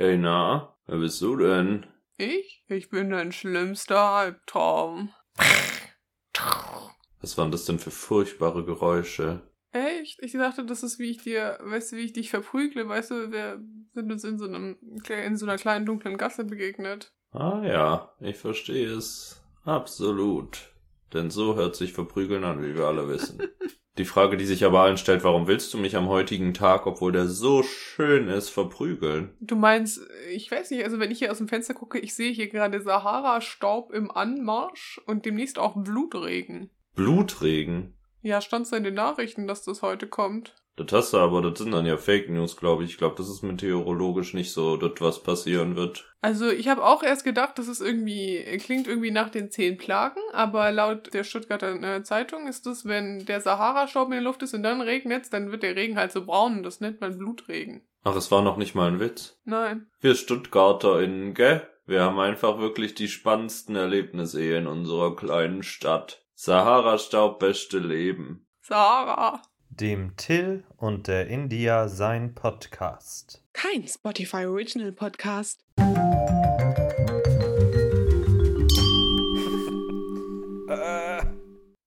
Hey na, wer bist du denn? Ich? Ich bin dein schlimmster Albtraum. Was waren das denn für furchtbare Geräusche? Echt? Ich dachte, das ist wie ich dir, weißt du, wie ich dich verprügle, weißt du, wir sind uns in so einem, in so einer kleinen dunklen Gasse begegnet. Ah ja, ich verstehe es. Absolut. Denn so hört sich Verprügeln an, wie wir alle wissen. Die Frage, die sich aber allen stellt, warum willst du mich am heutigen Tag, obwohl der so schön ist, verprügeln? Du meinst, ich weiß nicht, also wenn ich hier aus dem Fenster gucke, ich sehe hier gerade Sahara-Staub im Anmarsch und demnächst auch Blutregen. Blutregen? Ja, stand so in den Nachrichten, dass das heute kommt. Das hast du aber, das sind dann ja Fake News, glaube ich. Ich glaube, das ist meteorologisch nicht so, dass was passieren wird. Also ich habe auch erst gedacht, das ist irgendwie, klingt irgendwie nach den zehn Plagen, aber laut der Stuttgarter äh, Zeitung ist es, wenn der Sahara-Staub in der Luft ist und dann regnet dann wird der Regen halt so braun und das nennt man Blutregen. Ach, es war noch nicht mal ein Witz. Nein. Wir StuttgarterInnen, gell? Wir haben einfach wirklich die spannendsten Erlebnisse hier in unserer kleinen Stadt. Sahara-Staub, beste Leben. Sahara dem Till und der India sein Podcast. Kein Spotify Original Podcast. äh.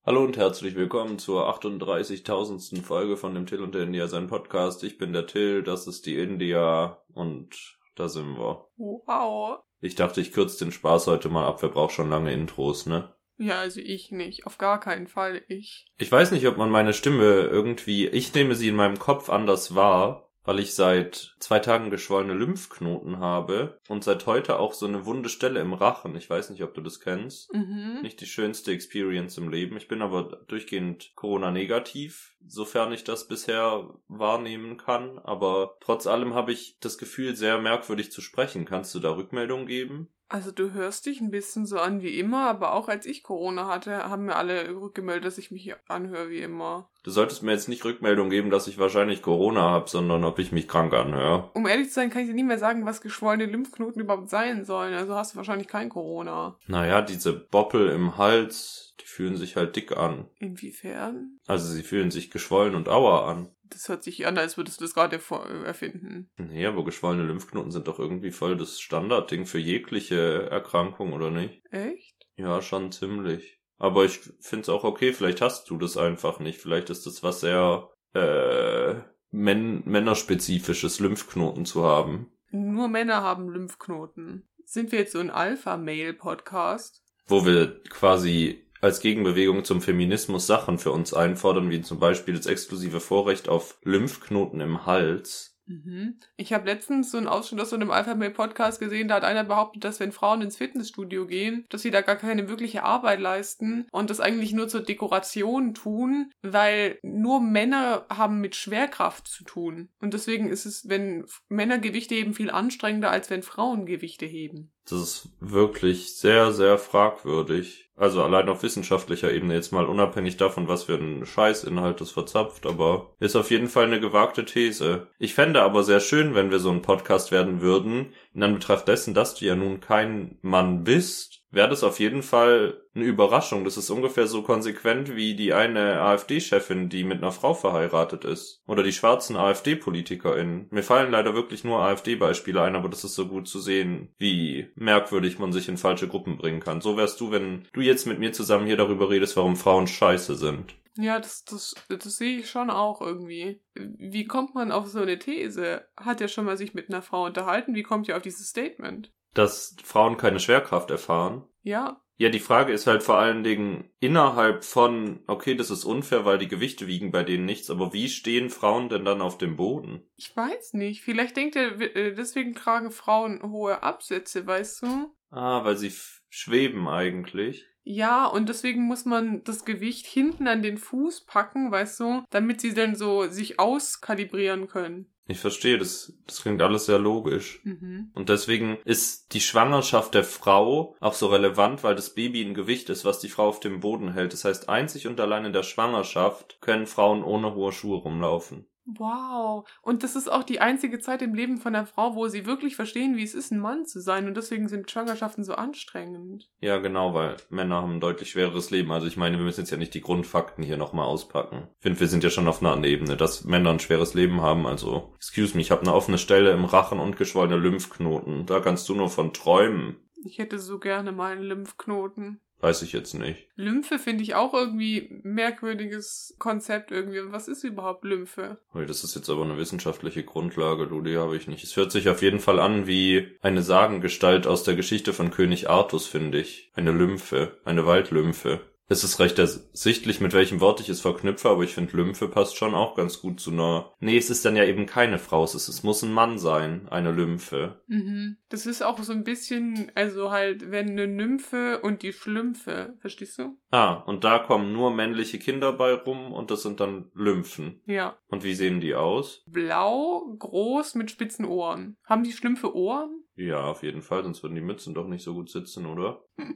Hallo und herzlich willkommen zur 38.000. Folge von dem Till und der India sein Podcast. Ich bin der Till, das ist die India und da sind wir. Wow. Ich dachte, ich kürze den Spaß heute mal ab. Wer braucht schon lange Intros, ne? Ja, also ich nicht. Auf gar keinen Fall ich. Ich weiß nicht, ob man meine Stimme irgendwie, ich nehme sie in meinem Kopf anders wahr, weil ich seit zwei Tagen geschwollene Lymphknoten habe und seit heute auch so eine wunde Stelle im Rachen. Ich weiß nicht, ob du das kennst. Mhm. Nicht die schönste Experience im Leben. Ich bin aber durchgehend Corona-negativ, sofern ich das bisher wahrnehmen kann. Aber trotz allem habe ich das Gefühl, sehr merkwürdig zu sprechen. Kannst du da Rückmeldung geben? Also du hörst dich ein bisschen so an wie immer, aber auch als ich Corona hatte, haben mir alle rückgemeldet, dass ich mich anhöre wie immer. Du solltest mir jetzt nicht Rückmeldung geben, dass ich wahrscheinlich Corona habe, sondern ob ich mich krank anhöre. Um ehrlich zu sein, kann ich dir nie mehr sagen, was geschwollene Lymphknoten überhaupt sein sollen. Also hast du wahrscheinlich kein Corona. Naja, diese Boppel im Hals, die fühlen sich halt dick an. Inwiefern? Also sie fühlen sich geschwollen und auer an. Das hört sich an, als würdest du das gerade erfinden. Nee, aber geschwollene Lymphknoten sind doch irgendwie voll das Standardding für jegliche Erkrankung, oder nicht? Echt? Ja, schon ziemlich. Aber ich find's auch okay, vielleicht hast du das einfach nicht. Vielleicht ist das was sehr, äh, män männerspezifisches, Lymphknoten zu haben. Nur Männer haben Lymphknoten. Sind wir jetzt so ein Alpha-Mail-Podcast? Wo wir quasi als Gegenbewegung zum Feminismus Sachen für uns einfordern, wie zum Beispiel das exklusive Vorrecht auf Lymphknoten im Hals. Mhm. Ich habe letztens so einen Ausschnitt aus so einem Alpha-Mail-Podcast gesehen, da hat einer behauptet, dass wenn Frauen ins Fitnessstudio gehen, dass sie da gar keine wirkliche Arbeit leisten und das eigentlich nur zur Dekoration tun, weil nur Männer haben mit Schwerkraft zu tun. Und deswegen ist es, wenn Männer Gewichte heben, viel anstrengender, als wenn Frauen Gewichte heben. Das ist wirklich sehr, sehr fragwürdig. Also allein auf wissenschaftlicher Ebene jetzt mal unabhängig davon, was für ein Scheißinhalt das verzapft, aber ist auf jeden Fall eine gewagte These. Ich fände aber sehr schön, wenn wir so ein Podcast werden würden, in Anbetracht dessen, dass du ja nun kein Mann bist, wäre das auf jeden Fall eine Überraschung. Das ist ungefähr so konsequent wie die eine AfD-Chefin, die mit einer Frau verheiratet ist. Oder die schwarzen AfD-PolitikerInnen. Mir fallen leider wirklich nur AfD-Beispiele ein, aber das ist so gut zu sehen, wie merkwürdig man sich in falsche Gruppen bringen kann. So wärst du, wenn du jetzt mit mir zusammen hier darüber redest, warum Frauen scheiße sind. Ja, das, das, das sehe ich schon auch irgendwie. Wie kommt man auf so eine These? Hat er schon mal sich mit einer Frau unterhalten? Wie kommt ihr auf dieses Statement? dass Frauen keine Schwerkraft erfahren. Ja. Ja, die Frage ist halt vor allen Dingen innerhalb von, okay, das ist unfair, weil die Gewichte wiegen bei denen nichts, aber wie stehen Frauen denn dann auf dem Boden? Ich weiß nicht. Vielleicht denkt er, äh, deswegen tragen Frauen hohe Absätze, weißt du? Ah, weil sie schweben eigentlich. Ja, und deswegen muss man das Gewicht hinten an den Fuß packen, weißt du, damit sie dann so sich auskalibrieren können. Ich verstehe, das, das klingt alles sehr logisch. Mhm. Und deswegen ist die Schwangerschaft der Frau auch so relevant, weil das Baby ein Gewicht ist, was die Frau auf dem Boden hält. Das heißt, einzig und allein in der Schwangerschaft können Frauen ohne hohe Schuhe rumlaufen. Wow. Und das ist auch die einzige Zeit im Leben von einer Frau, wo sie wirklich verstehen, wie es ist, ein Mann zu sein. Und deswegen sind Schwangerschaften so anstrengend. Ja, genau, weil Männer haben ein deutlich schwereres Leben. Also ich meine, wir müssen jetzt ja nicht die Grundfakten hier nochmal auspacken. Ich finde, wir sind ja schon auf einer anderen Ebene, dass Männer ein schweres Leben haben. Also, excuse me, ich habe eine offene Stelle im Rachen und geschwollene Lymphknoten. Da kannst du nur von träumen. Ich hätte so gerne mal einen Lymphknoten. Weiß ich jetzt nicht. Lymphe finde ich auch irgendwie merkwürdiges Konzept irgendwie. Was ist überhaupt Lymphe? Das ist jetzt aber eine wissenschaftliche Grundlage, du, die habe ich nicht. Es hört sich auf jeden Fall an wie eine Sagengestalt aus der Geschichte von König Artus, finde ich. Eine Lymphe, eine Waldlymphe. Es ist recht ersichtlich, mit welchem Wort ich es verknüpfe, aber ich finde, Lymphe passt schon auch ganz gut zu einer. Nee, es ist dann ja eben keine Frau, es, ist, es muss ein Mann sein, eine Lymphe. Mhm. Das ist auch so ein bisschen, also halt, wenn eine Nymphe und die Schlümpfe, verstehst du? Ah, und da kommen nur männliche Kinder bei rum und das sind dann Lymphen. Ja. Und wie sehen die aus? Blau, groß, mit spitzen Ohren. Haben die Schlümpfe Ohren? Ja, auf jeden Fall, sonst würden die Mützen doch nicht so gut sitzen, oder?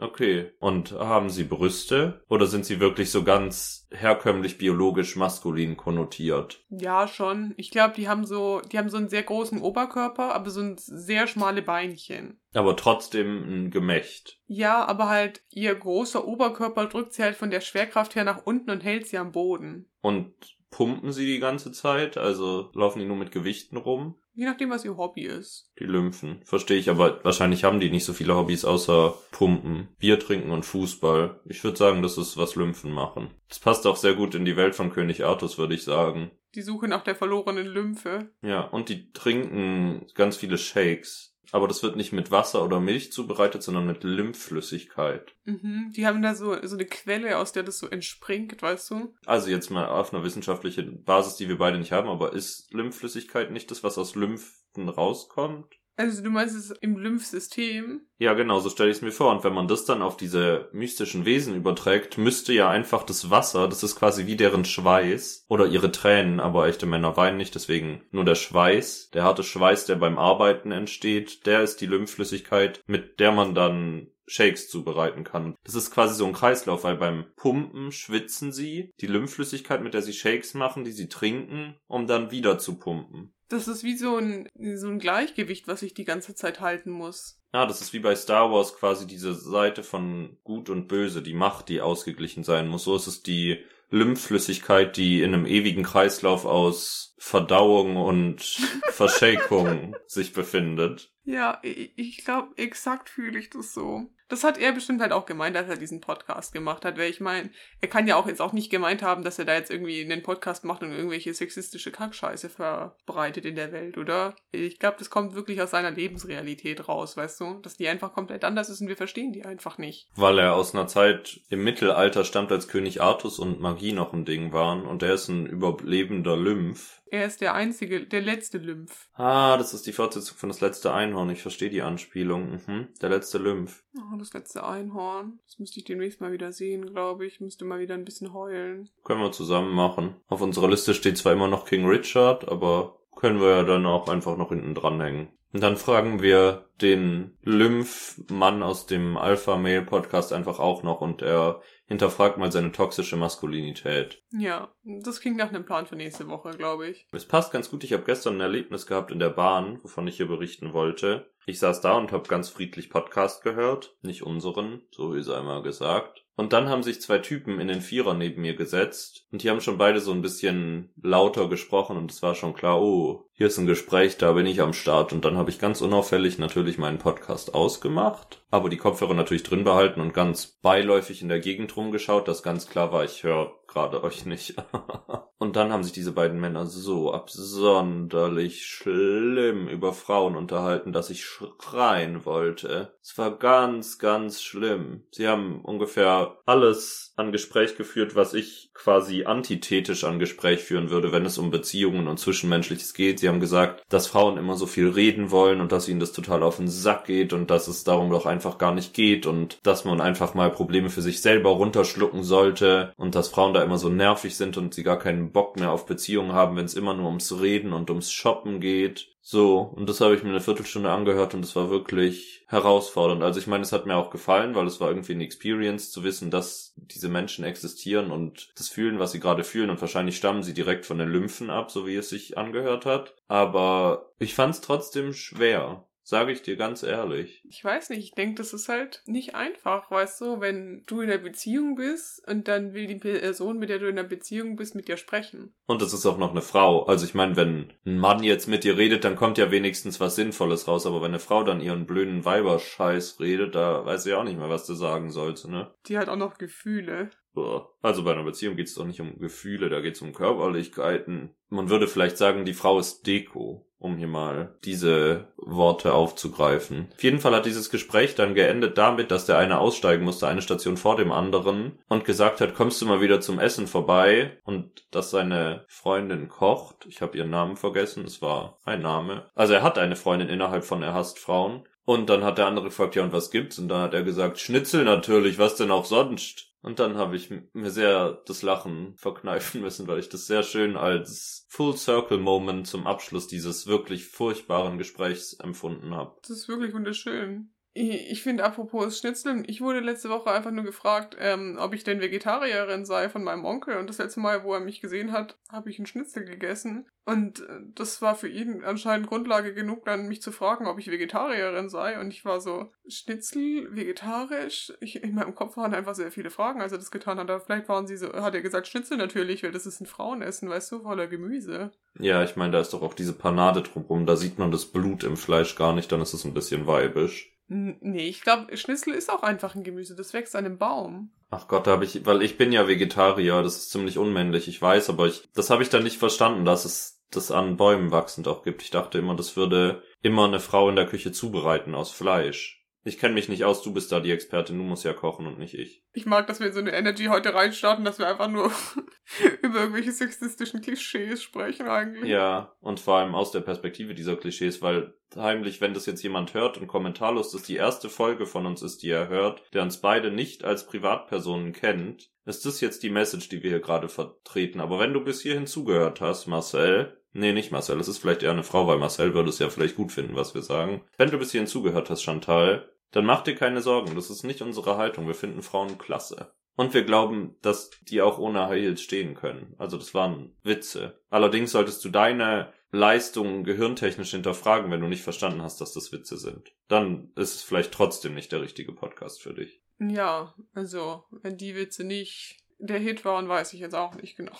Okay. Und haben sie Brüste? Oder sind sie wirklich so ganz herkömmlich biologisch maskulin konnotiert? Ja, schon. Ich glaube, die haben so, die haben so einen sehr großen Oberkörper, aber so ein sehr schmale Beinchen. Aber trotzdem ein Gemächt. Ja, aber halt ihr großer Oberkörper drückt sie halt von der Schwerkraft her nach unten und hält sie am Boden. Und pumpen sie die ganze Zeit? Also laufen die nur mit Gewichten rum? Je nachdem, was ihr Hobby ist. Die Lymphen. Verstehe ich, aber wahrscheinlich haben die nicht so viele Hobbys außer Pumpen, Bier trinken und Fußball. Ich würde sagen, das ist, was Lymphen machen. Das passt auch sehr gut in die Welt von König Artus, würde ich sagen. Die Suche nach der verlorenen Lymphe. Ja, und die trinken ganz viele Shakes. Aber das wird nicht mit Wasser oder Milch zubereitet, sondern mit Lymphflüssigkeit. Mhm. Die haben da so, so eine Quelle, aus der das so entspringt, weißt du? Also jetzt mal auf einer wissenschaftlichen Basis, die wir beide nicht haben, aber ist Lymphflüssigkeit nicht das, was aus Lymphen rauskommt? Also du meinst es im Lymphsystem? Ja, genau, so stelle ich es mir vor. Und wenn man das dann auf diese mystischen Wesen überträgt, müsste ja einfach das Wasser, das ist quasi wie deren Schweiß oder ihre Tränen, aber echte Männer weinen nicht, deswegen nur der Schweiß, der harte Schweiß, der beim Arbeiten entsteht, der ist die Lymphflüssigkeit, mit der man dann Shakes zubereiten kann. Das ist quasi so ein Kreislauf, weil beim Pumpen schwitzen sie die Lymphflüssigkeit, mit der sie Shakes machen, die sie trinken, um dann wieder zu pumpen. Das ist wie so ein, so ein Gleichgewicht, was ich die ganze Zeit halten muss. Ja, das ist wie bei Star Wars quasi diese Seite von Gut und Böse, die Macht, die ausgeglichen sein muss. So ist es die Lymphflüssigkeit, die in einem ewigen Kreislauf aus Verdauung und Verschakung sich befindet. Ja, ich, ich glaube, exakt fühle ich das so. Das hat er bestimmt halt auch gemeint, als er diesen Podcast gemacht hat, weil ich meine, er kann ja auch jetzt auch nicht gemeint haben, dass er da jetzt irgendwie einen Podcast macht und irgendwelche sexistische Kackscheiße verbreitet in der Welt, oder? Ich glaube, das kommt wirklich aus seiner Lebensrealität raus, weißt du? Dass die einfach komplett anders ist und wir verstehen die einfach nicht. Weil er aus einer Zeit im Mittelalter stammt, als König Artus und Magie noch ein Ding waren und er ist ein überlebender Lymph. Er ist der einzige, der letzte Lymph. Ah, das ist die Fortsetzung von das letzte Einhorn. Ich verstehe die Anspielung. Mhm. Der letzte Lymph. Oh, das letzte Einhorn. Das müsste ich demnächst mal wieder sehen, glaube ich. Müsste mal wieder ein bisschen heulen. Können wir zusammen machen. Auf unserer Liste steht zwar immer noch King Richard, aber können wir ja dann auch einfach noch hinten dranhängen. Und dann fragen wir den Lymph-Mann aus dem Alpha-Mail-Podcast einfach auch noch und er hinterfragt mal seine toxische Maskulinität. Ja, das klingt nach einem Plan für nächste Woche, glaube ich. Es passt ganz gut. Ich habe gestern ein Erlebnis gehabt in der Bahn, wovon ich hier berichten wollte. Ich saß da und habe ganz friedlich Podcast gehört. Nicht unseren, so wie es einmal gesagt. Und dann haben sich zwei Typen in den Vierer neben mir gesetzt und die haben schon beide so ein bisschen lauter gesprochen und es war schon klar, oh, hier ist ein Gespräch, da bin ich am Start. Und dann habe ich ganz unauffällig natürlich meinen Podcast ausgemacht, aber die Kopfhörer natürlich drin behalten und ganz beiläufig in der Gegend rumgeschaut, dass ganz klar war, ich höre gerade euch nicht. und dann haben sich diese beiden Männer so absonderlich schlimm über Frauen unterhalten, dass ich schreien wollte. Es war ganz, ganz schlimm. Sie haben ungefähr alles an Gespräch geführt, was ich quasi antithetisch an Gespräch führen würde, wenn es um Beziehungen und Zwischenmenschliches geht. Sie haben gesagt, dass Frauen immer so viel reden wollen und dass ihnen das total auf den Sack geht und dass es darum doch einfach gar nicht geht und dass man einfach mal Probleme für sich selber runterschlucken sollte und dass Frauen da immer so nervig sind und sie gar keinen Bock mehr auf Beziehungen haben, wenn es immer nur ums Reden und ums Shoppen geht. So, und das habe ich mir eine Viertelstunde angehört und es war wirklich herausfordernd. Also ich meine, es hat mir auch gefallen, weil es war irgendwie eine Experience zu wissen, dass diese Menschen existieren und das fühlen, was sie gerade fühlen und wahrscheinlich stammen sie direkt von den Lymphen ab, so wie es sich angehört hat. Aber ich fand es trotzdem schwer. Sage ich dir ganz ehrlich. Ich weiß nicht, ich denke, das ist halt nicht einfach, weißt du, wenn du in einer Beziehung bist und dann will die Person, mit der du in einer Beziehung bist, mit dir sprechen. Und das ist auch noch eine Frau. Also ich meine, wenn ein Mann jetzt mit dir redet, dann kommt ja wenigstens was Sinnvolles raus. Aber wenn eine Frau dann ihren blöden Weiberscheiß redet, da weiß sie auch nicht mehr, was du sagen sollst, ne? Die hat auch noch Gefühle. Also bei einer Beziehung geht es doch nicht um Gefühle, da geht es um Körperlichkeiten. Man würde vielleicht sagen, die Frau ist Deko um hier mal diese Worte aufzugreifen. Auf jeden Fall hat dieses Gespräch dann geendet damit, dass der eine aussteigen musste, eine Station vor dem anderen, und gesagt hat, kommst du mal wieder zum Essen vorbei? Und dass seine Freundin kocht. Ich habe ihren Namen vergessen, es war ein Name. Also er hat eine Freundin innerhalb von Er hasst Frauen. Und dann hat der andere gefragt, ja, und was gibt's? Und dann hat er gesagt, Schnitzel natürlich, was denn auch sonst? Und dann habe ich mir sehr das Lachen verkneifen müssen, weil ich das sehr schön als Full Circle Moment zum Abschluss dieses wirklich furchtbaren Gesprächs empfunden habe. Das ist wirklich wunderschön. Ich finde, apropos Schnitzel, ich wurde letzte Woche einfach nur gefragt, ähm, ob ich denn Vegetarierin sei von meinem Onkel. Und das letzte Mal, wo er mich gesehen hat, habe ich einen Schnitzel gegessen. Und äh, das war für ihn anscheinend Grundlage genug, dann mich zu fragen, ob ich Vegetarierin sei. Und ich war so, Schnitzel, vegetarisch? Ich, in meinem Kopf waren einfach sehr viele Fragen, als er das getan hat. Aber vielleicht waren sie so, hat er gesagt, Schnitzel natürlich, weil das ist ein Frauenessen, weißt du, voller Gemüse. Ja, ich meine, da ist doch auch diese Panade drumrum, da sieht man das Blut im Fleisch gar nicht, dann ist es ein bisschen weibisch. Nee, ich glaube, Schnitzel ist auch einfach ein Gemüse. Das wächst an einem Baum. Ach Gott, da habe ich, weil ich bin ja Vegetarier, das ist ziemlich unmännlich, ich weiß, aber ich, das habe ich dann nicht verstanden, dass es das an Bäumen wachsend auch gibt. Ich dachte immer, das würde immer eine Frau in der Küche zubereiten aus Fleisch. Ich kenne mich nicht aus, du bist da die Expertin, du musst ja kochen und nicht ich. Ich mag, dass wir in so eine Energy heute reinstarten, dass wir einfach nur über irgendwelche sexistischen Klischees sprechen eigentlich. Ja, und vor allem aus der Perspektive dieser Klischees, weil heimlich, wenn das jetzt jemand hört und kommentarlos das die erste Folge von uns ist, die er hört, der uns beide nicht als Privatpersonen kennt, ist das jetzt die Message, die wir hier gerade vertreten. Aber wenn du bis hierhin zugehört hast, Marcel, Nee, nicht Marcel. Es ist vielleicht eher eine Frau, weil Marcel würde es ja vielleicht gut finden, was wir sagen. Wenn du bis hierhin zugehört hast, Chantal, dann mach dir keine Sorgen. Das ist nicht unsere Haltung. Wir finden Frauen klasse. Und wir glauben, dass die auch ohne High Heels stehen können. Also das waren Witze. Allerdings solltest du deine Leistungen gehirntechnisch hinterfragen, wenn du nicht verstanden hast, dass das Witze sind. Dann ist es vielleicht trotzdem nicht der richtige Podcast für dich. Ja, also, wenn die Witze nicht der Hit waren, weiß ich jetzt auch nicht genau.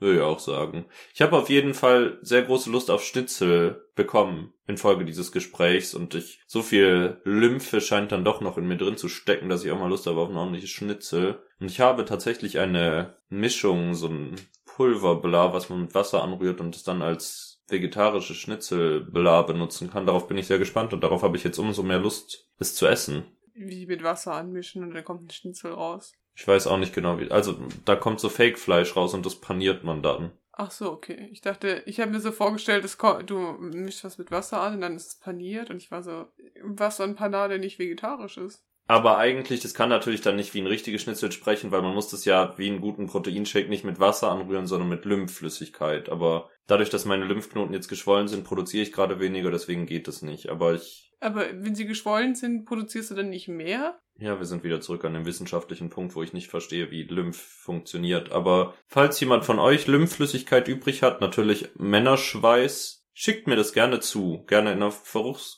Würde ich auch sagen. Ich habe auf jeden Fall sehr große Lust auf Schnitzel bekommen infolge dieses Gesprächs und ich so viel Lymphe scheint dann doch noch in mir drin zu stecken, dass ich auch mal Lust habe auf ein ordentliches Schnitzel. Und ich habe tatsächlich eine Mischung, so ein Pulverbla, was man mit Wasser anrührt und es dann als vegetarische Schnitzelbla benutzen kann. Darauf bin ich sehr gespannt und darauf habe ich jetzt umso mehr Lust, es zu essen. Wie mit Wasser anmischen und dann kommt ein Schnitzel raus. Ich weiß auch nicht genau wie. Also da kommt so Fake-Fleisch raus und das paniert man dann. Ach so, okay. Ich dachte, ich habe mir so vorgestellt, dass du mischst was mit Wasser an und dann ist es paniert und ich war so, Wasser und Panade nicht vegetarisch ist. Aber eigentlich, das kann natürlich dann nicht wie ein richtiges Schnitzel sprechen, weil man muss das ja wie einen guten Proteinshake nicht mit Wasser anrühren, sondern mit Lymphflüssigkeit. Aber dadurch, dass meine Lymphknoten jetzt geschwollen sind, produziere ich gerade weniger, deswegen geht es nicht. Aber ich. Aber wenn sie geschwollen sind, produzierst du dann nicht mehr? Ja, wir sind wieder zurück an dem wissenschaftlichen Punkt, wo ich nicht verstehe, wie Lymph funktioniert. Aber falls jemand von euch Lymphflüssigkeit übrig hat, natürlich Männerschweiß, schickt mir das gerne zu. Gerne in einer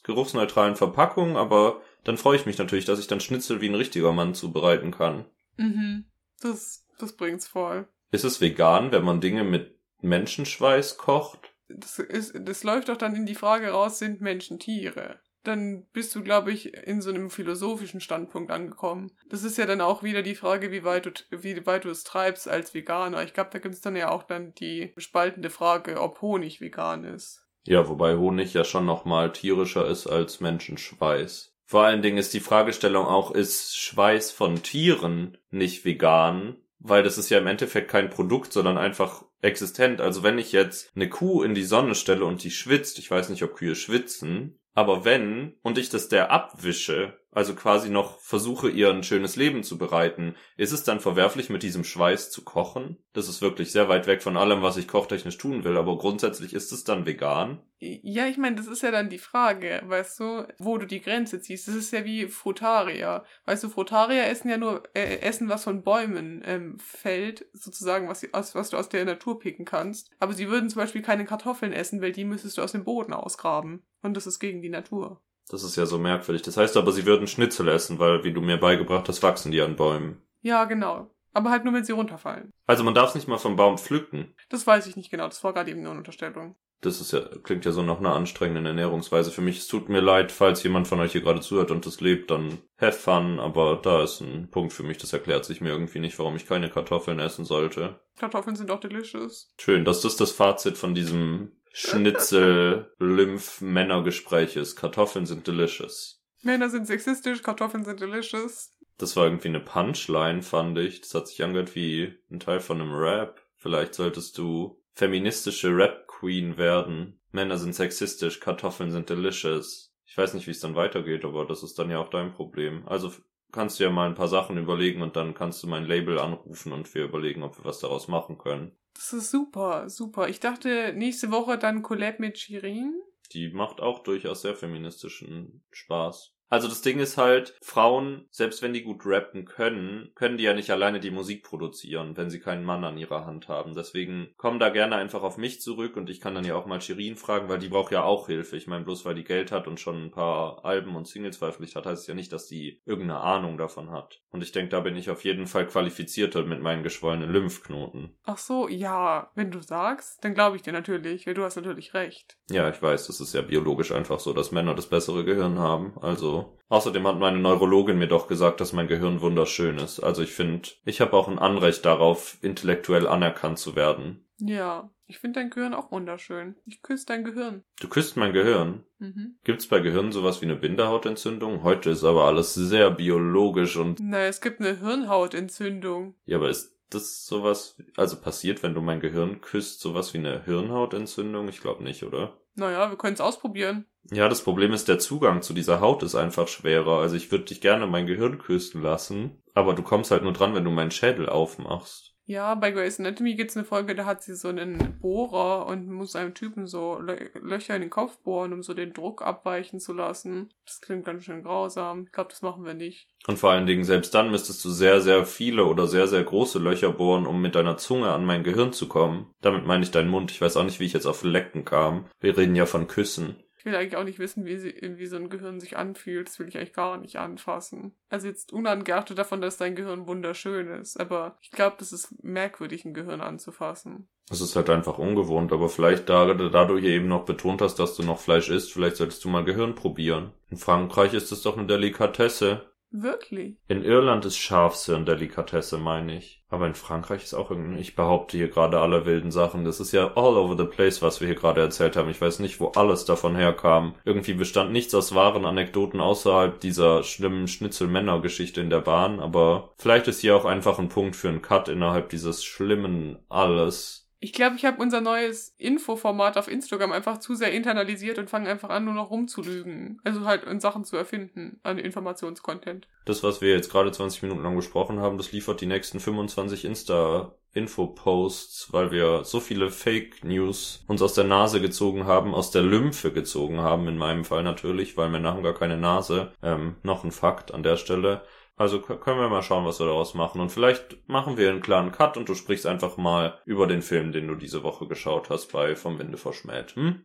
geruchsneutralen Verpackung, aber dann freue ich mich natürlich, dass ich dann Schnitzel wie ein richtiger Mann zubereiten kann. Mhm. Das, das bringt's voll. Ist es vegan, wenn man Dinge mit Menschenschweiß kocht? Das, ist, das läuft doch dann in die Frage raus, sind Menschen Tiere? Dann bist du, glaube ich, in so einem philosophischen Standpunkt angekommen. Das ist ja dann auch wieder die Frage, wie weit du, wie weit du es treibst als Veganer. Ich glaube, da gibt es dann ja auch dann die spaltende Frage, ob Honig vegan ist. Ja, wobei Honig ja schon nochmal tierischer ist als Menschenschweiß. Vor allen Dingen ist die Fragestellung auch, ist Schweiß von Tieren nicht vegan? Weil das ist ja im Endeffekt kein Produkt, sondern einfach existent. Also wenn ich jetzt eine Kuh in die Sonne stelle und die schwitzt, ich weiß nicht, ob Kühe schwitzen, Aber wenn, und ich das der abwische, also quasi noch versuche, ihr ein schönes Leben zu bereiten, ist es dann verwerflich, mit diesem Schweiß zu kochen? Das ist wirklich sehr weit weg von allem, was ich kochtechnisch tun will, aber grundsätzlich ist es dann vegan? Ja, ich meine, das ist ja dann die Frage, weißt du, wo du die Grenze ziehst. Das ist ja wie Frutarier. Weißt du, Frutarier essen ja nur äh, Essen, was von Bäumen ähm, fällt, sozusagen, was, aus, was du aus der Natur picken kannst. Aber sie würden zum Beispiel keine Kartoffeln essen, weil die müsstest du aus dem Boden ausgraben. Und das ist gegen die Natur. Das ist ja so merkwürdig. Das heißt aber, sie würden Schnitzel essen, weil, wie du mir beigebracht hast, wachsen die an Bäumen. Ja, genau. Aber halt nur, wenn sie runterfallen. Also man darf es nicht mal vom Baum pflücken. Das weiß ich nicht genau. Das war gerade eben nur eine Unterstellung. Das ist ja, klingt ja so nach einer anstrengenden Ernährungsweise für mich. Es tut mir leid, falls jemand von euch hier gerade zuhört und das lebt, dann have fun, aber da ist ein Punkt für mich, das erklärt sich mir irgendwie nicht, warum ich keine Kartoffeln essen sollte. Kartoffeln sind auch delicious. Schön, dass das das Fazit von diesem Schnitzel-Lymph-Männer-Gespräch ist. Kartoffeln sind delicious. Männer sind sexistisch, Kartoffeln sind delicious. Das war irgendwie eine Punchline, fand ich. Das hat sich angehört wie ein Teil von einem Rap. Vielleicht solltest du feministische Rap-Queen werden. Männer sind sexistisch, Kartoffeln sind delicious. Ich weiß nicht, wie es dann weitergeht, aber das ist dann ja auch dein Problem. Also kannst du ja mal ein paar Sachen überlegen und dann kannst du mein Label anrufen und wir überlegen, ob wir was daraus machen können. Das ist super, super. Ich dachte, nächste Woche dann Collab mit Shirin. Die macht auch durchaus sehr feministischen Spaß. Also das Ding ist halt, Frauen, selbst wenn die gut rappen können, können die ja nicht alleine die Musik produzieren, wenn sie keinen Mann an ihrer Hand haben. Deswegen komm da gerne einfach auf mich zurück und ich kann dann ja auch mal Shirin fragen, weil die braucht ja auch Hilfe. Ich meine, bloß weil die Geld hat und schon ein paar Alben und Singles veröffentlicht hat, heißt es ja nicht, dass die irgendeine Ahnung davon hat. Und ich denke, da bin ich auf jeden Fall qualifizierter mit meinen geschwollenen Lymphknoten. Ach so, ja, wenn du sagst, dann glaube ich dir natürlich, weil du hast natürlich recht. Ja, ich weiß, das ist ja biologisch einfach so, dass Männer das bessere Gehirn haben. Also Außerdem hat meine Neurologin mir doch gesagt, dass mein Gehirn wunderschön ist. Also ich finde, ich habe auch ein Anrecht darauf, intellektuell anerkannt zu werden. Ja, ich finde dein Gehirn auch wunderschön. Ich küsse dein Gehirn. Du küsst mein Gehirn? Mhm. Gibt's bei Gehirn sowas wie eine Bindehautentzündung? Heute ist aber alles sehr biologisch und. Naja, es gibt eine Hirnhautentzündung. Ja, aber ist das sowas, also passiert, wenn du mein Gehirn küsst, sowas wie eine Hirnhautentzündung? Ich glaube nicht, oder? Naja, wir können es ausprobieren. Ja, das Problem ist, der Zugang zu dieser Haut ist einfach schwerer. Also ich würde dich gerne mein Gehirn küssen lassen, aber du kommst halt nur dran, wenn du meinen Schädel aufmachst. Ja, bei Grey's Anatomy gibt's eine Folge, da hat sie so einen Bohrer und muss einem Typen so Lö Löcher in den Kopf bohren, um so den Druck abweichen zu lassen. Das klingt ganz schön grausam. Ich glaube, das machen wir nicht. Und vor allen Dingen, selbst dann müsstest du sehr, sehr viele oder sehr, sehr große Löcher bohren, um mit deiner Zunge an mein Gehirn zu kommen. Damit meine ich deinen Mund. Ich weiß auch nicht, wie ich jetzt auf Lecken kam. Wir reden ja von Küssen. Ich will eigentlich auch nicht wissen, wie, sie, wie so ein Gehirn sich anfühlt. Das will ich eigentlich gar nicht anfassen. Also jetzt unangeachtet davon, dass dein Gehirn wunderschön ist. Aber ich glaube, das ist merkwürdig, ein Gehirn anzufassen. Es ist halt einfach ungewohnt, aber vielleicht da, da du hier eben noch betont hast, dass du noch Fleisch isst, vielleicht solltest du mal Gehirn probieren. In Frankreich ist es doch eine Delikatesse. Wirklich? In Irland ist Schafshirn Delikatesse, meine ich. Aber in Frankreich ist auch irgendwie, ich behaupte hier gerade alle wilden Sachen. Das ist ja all over the place, was wir hier gerade erzählt haben. Ich weiß nicht, wo alles davon herkam. Irgendwie bestand nichts aus wahren Anekdoten außerhalb dieser schlimmen Schnitzel-Männer-Geschichte in der Bahn. Aber vielleicht ist hier auch einfach ein Punkt für einen Cut innerhalb dieses schlimmen Alles. Ich glaube, ich habe unser neues Infoformat auf Instagram einfach zu sehr internalisiert und fange einfach an, nur noch rumzulügen. Also halt in Sachen zu erfinden an Informationscontent. Das, was wir jetzt gerade 20 Minuten lang gesprochen haben, das liefert die nächsten 25 Insta Infoposts, weil wir so viele Fake News uns aus der Nase gezogen haben, aus der Lymphe gezogen haben, in meinem Fall natürlich, weil Männer haben gar keine Nase. Ähm, noch ein Fakt an der Stelle. Also können wir mal schauen, was wir daraus machen. Und vielleicht machen wir einen klaren Cut und du sprichst einfach mal über den Film, den du diese Woche geschaut hast bei Vom Winde verschmäht. Hm?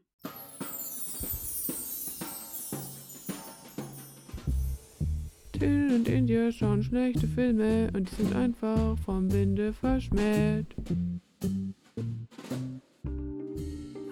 Till und India schauen schlechte Filme und die sind einfach vom Winde verschmäht.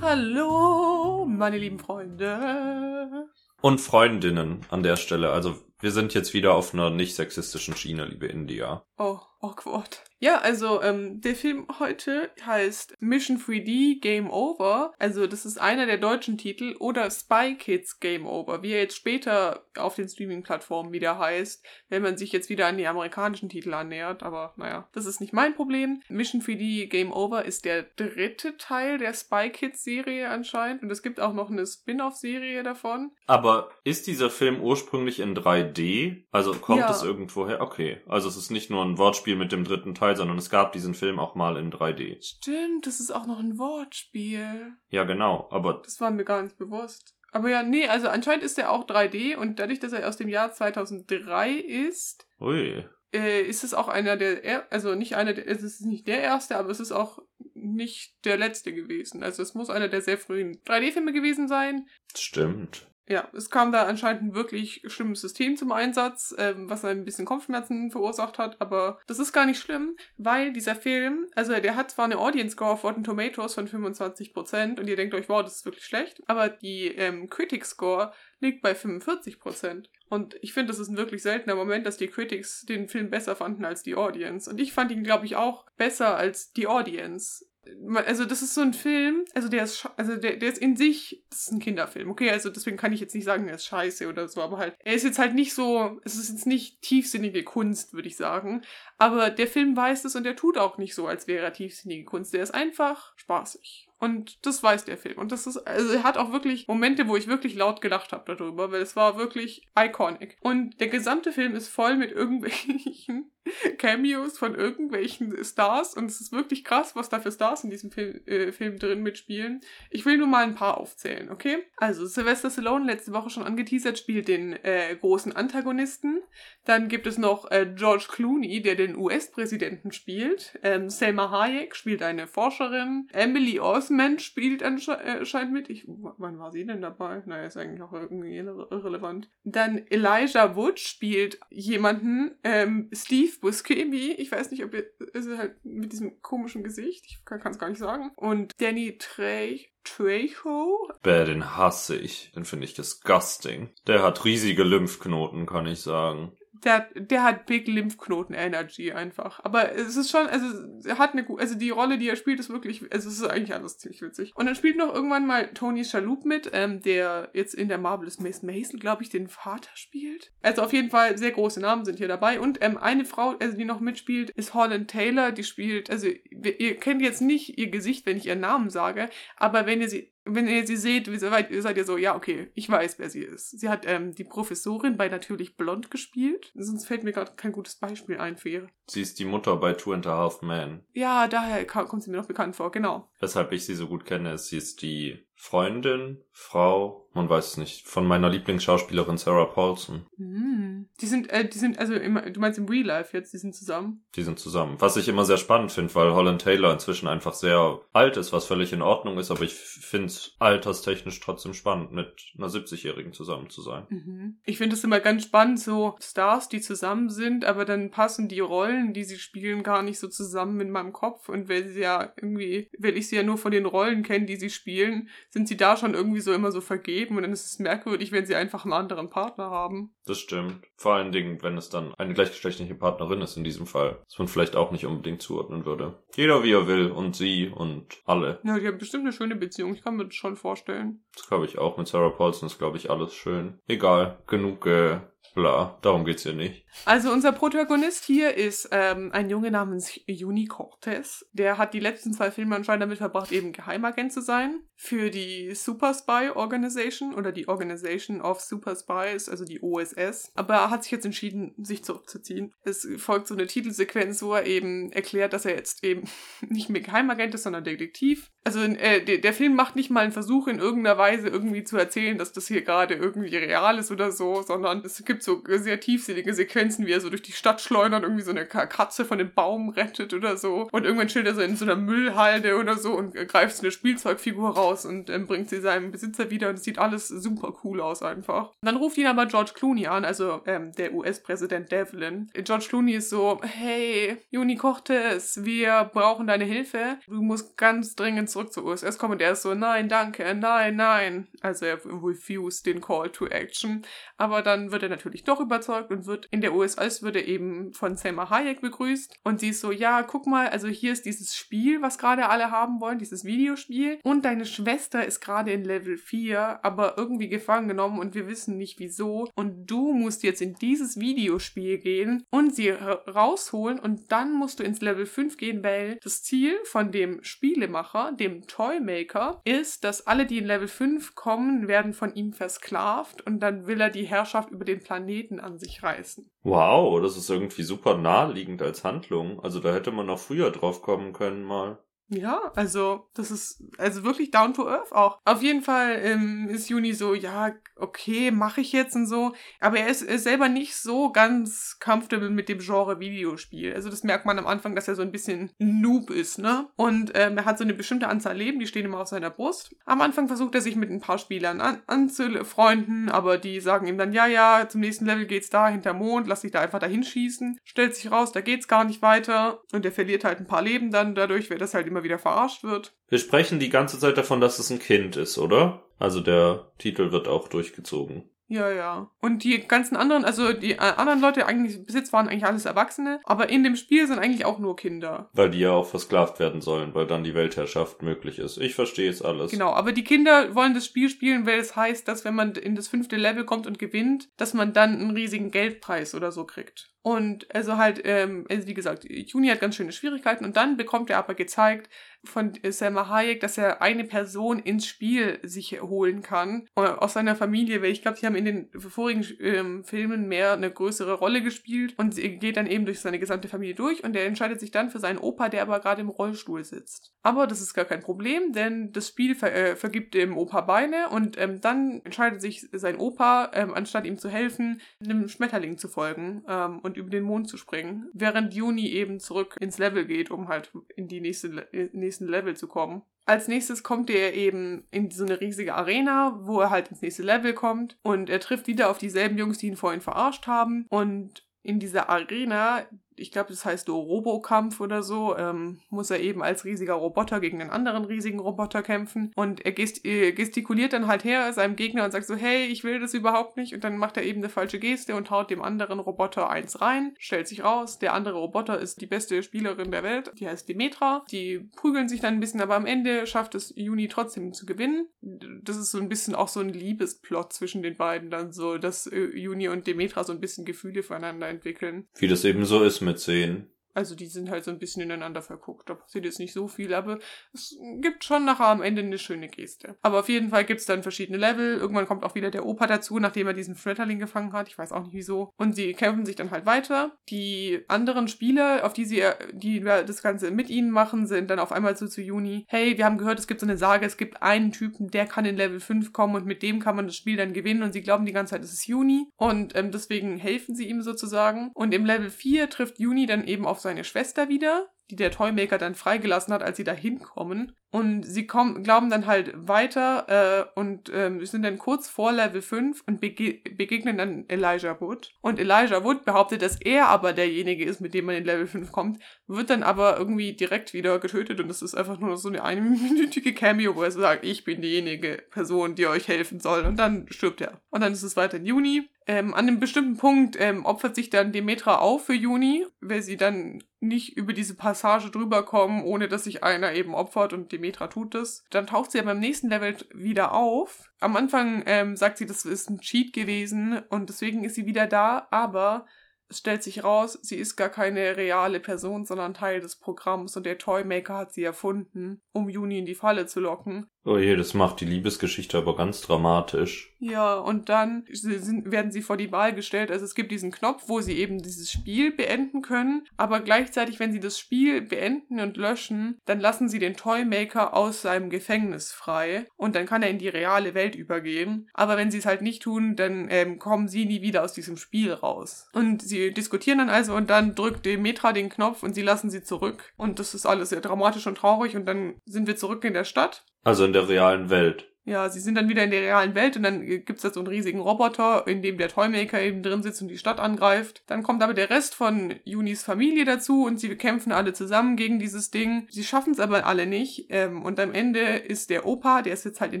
Hallo, meine lieben Freunde. Und Freundinnen an der Stelle. Also wir sind jetzt wieder auf einer nicht sexistischen Schiene, liebe India. Oh, awkward. Ja, also ähm, der Film heute heißt Mission 3D Game Over. Also das ist einer der deutschen Titel oder Spy Kids Game Over, wie er jetzt später auf den Streaming-Plattformen wieder heißt, wenn man sich jetzt wieder an die amerikanischen Titel annähert. Aber naja, das ist nicht mein Problem. Mission 3D Game Over ist der dritte Teil der Spy Kids Serie anscheinend und es gibt auch noch eine Spin-off-Serie davon. Aber ist dieser Film ursprünglich in 3D? Also kommt Ja. es irgendwo her? Okay. Also es ist nicht nur ein Wortspiel mit dem dritten Teil, sondern es gab diesen Film auch mal in 3D. Stimmt, das ist auch noch ein Wortspiel. Ja, genau. Aber Das war mir gar nicht bewusst. Aber ja, nee, also anscheinend ist er auch 3D und dadurch, dass er aus dem Jahr 2003 ist, ui. äh, ist es auch einer der, er also nicht einer der, es ist nicht der erste, aber es ist auch nicht der letzte gewesen. Also es muss einer der sehr frühen 3D-Filme gewesen sein. Stimmt. Ja, es kam da anscheinend ein wirklich schlimmes System zum Einsatz, ähm, was ein bisschen Kopfschmerzen verursacht hat, aber das ist gar nicht schlimm, weil dieser Film, also der hat zwar eine Audience Score auf Rotten Tomatoes von 25% und ihr denkt euch, wow, das ist wirklich schlecht, aber die ähm, Critic Score liegt bei 45%. Und ich finde, das ist ein wirklich seltener Moment, dass die Critics den Film besser fanden als die Audience. Und ich fand ihn, glaube ich, auch besser als die Audience. Also das ist so ein Film, also der ist, also der, der ist in sich, das ist ein Kinderfilm, okay, also deswegen kann ich jetzt nicht sagen, er ist scheiße oder so, aber halt, er ist jetzt halt nicht so, es ist jetzt nicht tiefsinnige Kunst, würde ich sagen, aber der Film weiß es und der tut auch nicht so, als wäre er tiefsinnige Kunst, der ist einfach spaßig. Und das weiß der Film. Und das ist, also er hat auch wirklich Momente, wo ich wirklich laut gelacht habe darüber, weil es war wirklich iconic. Und der gesamte Film ist voll mit irgendwelchen Cameos von irgendwelchen Stars und es ist wirklich krass, was da für Stars in diesem Film, äh, Film drin mitspielen. Ich will nur mal ein paar aufzählen, okay? Also Sylvester Stallone, letzte Woche schon angeteasert, spielt den äh, großen Antagonisten. Dann gibt es noch äh, George Clooney, der den US-Präsidenten spielt. Ähm, Selma Hayek spielt eine Forscherin. Emily Osment spielt ansche äh, anscheinend mit. Ich, wann war sie denn dabei? Naja, ist eigentlich auch irgendwie irre irrelevant. Dann Elijah Wood spielt jemanden, ähm, Steve Buscemi. Ich weiß nicht, ob ihr, ist halt mit diesem komischen Gesicht. Ich kann es gar nicht sagen. Und Danny Trejo. Trejo? Bäh, den hasse ich. Den finde ich disgusting. Der hat riesige Lymphknoten, kann ich sagen. Der, der hat Big Lymphknoten Energy einfach. Aber es ist schon, also er hat eine, also die Rolle, die er spielt, ist wirklich, also es ist eigentlich alles ziemlich witzig. Und dann spielt noch irgendwann mal Tony Shalhoub mit, ähm, der jetzt in der Marvelous Miss Maisel, glaube ich, den Vater spielt. Also auf jeden Fall sehr große Namen sind hier dabei. Und ähm, eine Frau, also die noch mitspielt, ist Holland Taylor, die spielt, also ihr kennt jetzt nicht ihr Gesicht, wenn ich ihren Namen sage, aber wenn ihr sie wenn ihr sie seht, seid, ihr so, ja, okay, ich weiß, wer sie ist. Sie hat ähm, die Professorin bei Natürlich Blond gespielt. Sonst fällt mir gerade kein gutes Beispiel ein für ihre. Sie ist die Mutter bei Two and a Half Men. Ja, daher kommt sie mir noch bekannt vor, genau. Weshalb ich sie so gut kenne, ist, sie ist die Freundin, Frau, man weiß es nicht, von meiner Lieblingsschauspielerin Sarah Paulson. Mhm. Die sind, äh, die sind, also immer, du meinst im Real Life jetzt, die sind zusammen. Die sind zusammen. Was ich immer sehr spannend finde, weil Holland Taylor inzwischen einfach sehr alt ist, was völlig in Ordnung ist, aber ich finde es alterstechnisch trotzdem spannend, mit einer 70-Jährigen zusammen zu sein. Mhm. Ich finde es immer ganz spannend, so Stars, die zusammen sind, aber dann passen die Rollen, die sie spielen, gar nicht so zusammen in meinem Kopf. Und weil sie ja irgendwie, weil ich sie ja nur von den Rollen kenne, die sie spielen, sind sie da schon irgendwie so immer so vergeben und dann ist es merkwürdig, wenn sie einfach einen anderen Partner haben. Das stimmt. Vor allen Dingen, wenn es dann eine gleichgeschlechtliche Partnerin ist in diesem Fall, was man vielleicht auch nicht unbedingt zuordnen würde. Jeder wie er will und sie und alle. Ja, die haben bestimmt eine schöne Beziehung, ich kann mir das schon vorstellen. Das glaube ich auch. Mit Sarah Paulson ist, glaube ich, alles schön. Egal. Genug, äh, bla. Darum geht's hier nicht. Also unser Protagonist hier ist ähm, ein Junge namens Juni Cortez. Der hat die letzten zwei Filme anscheinend damit verbracht, eben Geheimagent zu sein. Für die Super Spy Organization oder die Organization of Super Spies, also die OSS. Aber er hat sich jetzt entschieden, sich zurückzuziehen. Es folgt so eine Titelsequenz, wo er eben erklärt, dass er jetzt eben nicht mehr Geheimagent ist, sondern Detektiv. Also äh, der, Film macht nicht mal einen Versuch in irgendeiner Weise irgendwie zu erzählen, dass das hier gerade irgendwie real ist oder so, sondern es gibt so sehr tiefsinnige Sequenzen, wie er so durch die Stadt schleudert, irgendwie so eine Ka- Katze von dem Baum rettet oder so. Und irgendwann chillt er so in so einer Müllhalde oder so und äh, greift so eine Spielzeugfigur raus und ähm, bringt sie seinem Besitzer wieder und es sieht alles super cool aus einfach. Und dann ruft ihn aber George Clooney an, also ähm, der US-Präsident Devlin. George Clooney ist so, hey, Juni Cortez, wir brauchen deine Hilfe. Du musst ganz dringend zurück zur USS kommen und er ist so, nein, danke, nein, nein. Also er refused den Call to Action. Aber dann wird er natürlich doch überzeugt und wird in der USS wird er eben von Selma Hayek begrüßt und sie ist so, ja, guck mal, also hier ist dieses Spiel, was gerade alle haben wollen, dieses Videospiel und deine Schwester ist gerade in Level 4, aber irgendwie gefangen genommen und wir wissen nicht wieso und du musst jetzt in dieses Videospiel gehen und sie rausholen und dann musst du ins Level 5 gehen, weil das Ziel von dem Spielemacher, dem Toymaker, ist, dass alle, die in Level 5 kommen, werden von ihm versklavt und dann will er die Herrschaft über den Planeten an sich reißen. Wow, das ist irgendwie super naheliegend als Handlung. Also da hätte man noch früher drauf kommen können mal. Ja, also das ist also wirklich down to earth auch. Auf jeden Fall ähm, ist Juni so, ja, okay, mache ich jetzt und so. Aber er ist, ist selber nicht so ganz comfortable mit dem Genre Videospiel. Also das merkt man am Anfang, dass er so ein bisschen Noob ist, ne? Und ähm, er hat so eine bestimmte Anzahl Leben, die stehen immer auf seiner Brust. Am Anfang versucht er sich mit ein paar Spielern an, anzufreunden, aber die sagen ihm dann, ja, ja, zum nächsten Level geht's da hinter Mond, lass dich da einfach dahin schießen. Stellt sich raus, da geht's gar nicht weiter. Und er verliert halt ein paar Leben dann dadurch, wird das halt immer wieder verarscht wird. Wir sprechen die ganze Zeit davon, dass es ein Kind ist, oder? Also der Titel wird auch durchgezogen. Ja, ja. Und die ganzen anderen, also die äh, anderen Leute eigentlich bis jetzt waren eigentlich alles Erwachsene, aber in dem Spiel sind eigentlich auch nur Kinder. Weil die ja auch versklavt werden sollen, weil dann die Weltherrschaft möglich ist. Ich verstehe es alles. Genau, aber die Kinder wollen das Spiel spielen, weil es heißt, dass wenn man in das fünfte Level kommt und gewinnt, dass man dann einen riesigen Geldpreis oder so kriegt. Und also halt, ähm, also wie gesagt, Juni hat ganz schöne Schwierigkeiten und dann bekommt er aber gezeigt von Selma Hayek, dass er eine Person ins Spiel sich holen kann äh, aus seiner Familie, weil ich glaube, sie haben in den vorigen ähm, Filmen mehr eine größere Rolle gespielt und sie geht dann eben durch seine gesamte Familie durch und er entscheidet sich dann für seinen Opa, der aber gerade im Rollstuhl sitzt. Aber das ist gar kein Problem, denn das Spiel ver äh, vergibt dem Opa Beine und ähm, dann entscheidet sich sein Opa, ähm, anstatt ihm zu helfen, einem Schmetterling zu folgen ähm, und und über den Mond zu springen, während Juni eben zurück ins Level geht, um halt in die nächste, nächsten Level zu kommen. Als nächstes kommt er eben in so eine riesige Arena, wo er halt ins nächste Level kommt und er trifft wieder auf dieselben Jungs, die ihn vorhin verarscht haben und in dieser Arena ich glaube, das heißt Robokampf oder so, ähm, muss er eben als riesiger Roboter gegen einen anderen riesigen Roboter kämpfen. Und er gest äh, gestikuliert dann halt her seinem Gegner und sagt so, hey, ich will das überhaupt nicht. Und dann macht er eben eine falsche Geste und haut dem anderen Roboter eins rein. Stellt sich raus, der andere Roboter ist die beste Spielerin der Welt. Die heißt Demetra. Die prügeln sich dann ein bisschen, aber am Ende schafft es Juni trotzdem zu gewinnen. Das ist so ein bisschen auch so ein Liebesplot zwischen den beiden dann so, dass äh, Juni und Demetra so ein bisschen Gefühle füreinander entwickeln. Wie das eben so ist mit sehen. Also die sind halt so ein bisschen ineinander verguckt. Da passiert jetzt nicht so viel, aber es gibt schon nachher am Ende eine schöne Geste. Aber auf jeden Fall gibt es dann verschiedene Level. Irgendwann kommt auch wieder der Opa dazu, nachdem er diesen Schmetterling gefangen hat. Ich weiß auch nicht wieso. Und sie kämpfen sich dann halt weiter. Die anderen Spieler, auf die sie die das Ganze mit ihnen machen, sind dann auf einmal so zu Juni. Hey, wir haben gehört, es gibt so eine Sage, es gibt einen Typen, der kann in Level 5 kommen und mit dem kann man das Spiel dann gewinnen. Und sie glauben die ganze Zeit, es ist Juni. Und ähm, deswegen helfen sie ihm sozusagen. Und im Level 4 trifft Juni dann eben auf seine Schwester wieder, die der Toymaker dann freigelassen hat, als sie da hinkommen. Und sie kommen, glauben dann halt weiter äh, und ähm, sind dann kurz vor Level 5 und bege begegnen dann Elijah Wood. Und Elijah Wood behauptet, dass er aber derjenige ist, mit dem man in Level 5 kommt, wird dann aber irgendwie direkt wieder getötet und es ist einfach nur so eine einminütige Cameo, wo er sagt, ich bin diejenige Person, die euch helfen soll. Und dann stirbt er. Und dann ist es weiter in Juni. Ähm, an einem bestimmten Punkt ähm, opfert sich dann Demetra auf für Juni, weil sie dann nicht über diese Passage drüber kommen, ohne dass sich einer eben opfert und Demetra tut es. Dann taucht sie ja beim nächsten Level wieder auf. Am Anfang ähm, sagt sie, das ist ein Cheat gewesen und deswegen ist sie wieder da, aber es stellt sich raus, sie ist gar keine reale Person, sondern Teil des Programms und der Toymaker hat sie erfunden, um Juni in die Falle zu locken. Oh je, das macht die Liebesgeschichte aber ganz dramatisch. Ja, und dann sind, werden sie vor die Wahl gestellt. Also es gibt diesen Knopf, wo sie eben dieses Spiel beenden können, aber gleichzeitig, wenn sie das Spiel beenden und löschen, dann lassen sie den Toymaker aus seinem Gefängnis frei und dann kann er in die reale Welt übergehen. Aber wenn sie es halt nicht tun, dann ähm, kommen sie nie wieder aus diesem Spiel raus. Und sie diskutieren dann also und dann drückt Demetra den Knopf und sie lassen sie zurück. Und das ist alles sehr dramatisch und traurig und dann sind wir zurück in der Stadt also in der realen Welt. Ja, sie sind dann wieder in der realen Welt und dann gibt's da so einen riesigen Roboter, in dem der Toymaker eben drin sitzt und die Stadt angreift. Dann kommt aber der Rest von Junis Familie dazu und sie kämpfen alle zusammen gegen dieses Ding. Sie schaffen es aber alle nicht. Ähm, und am Ende ist der Opa, der ist jetzt halt in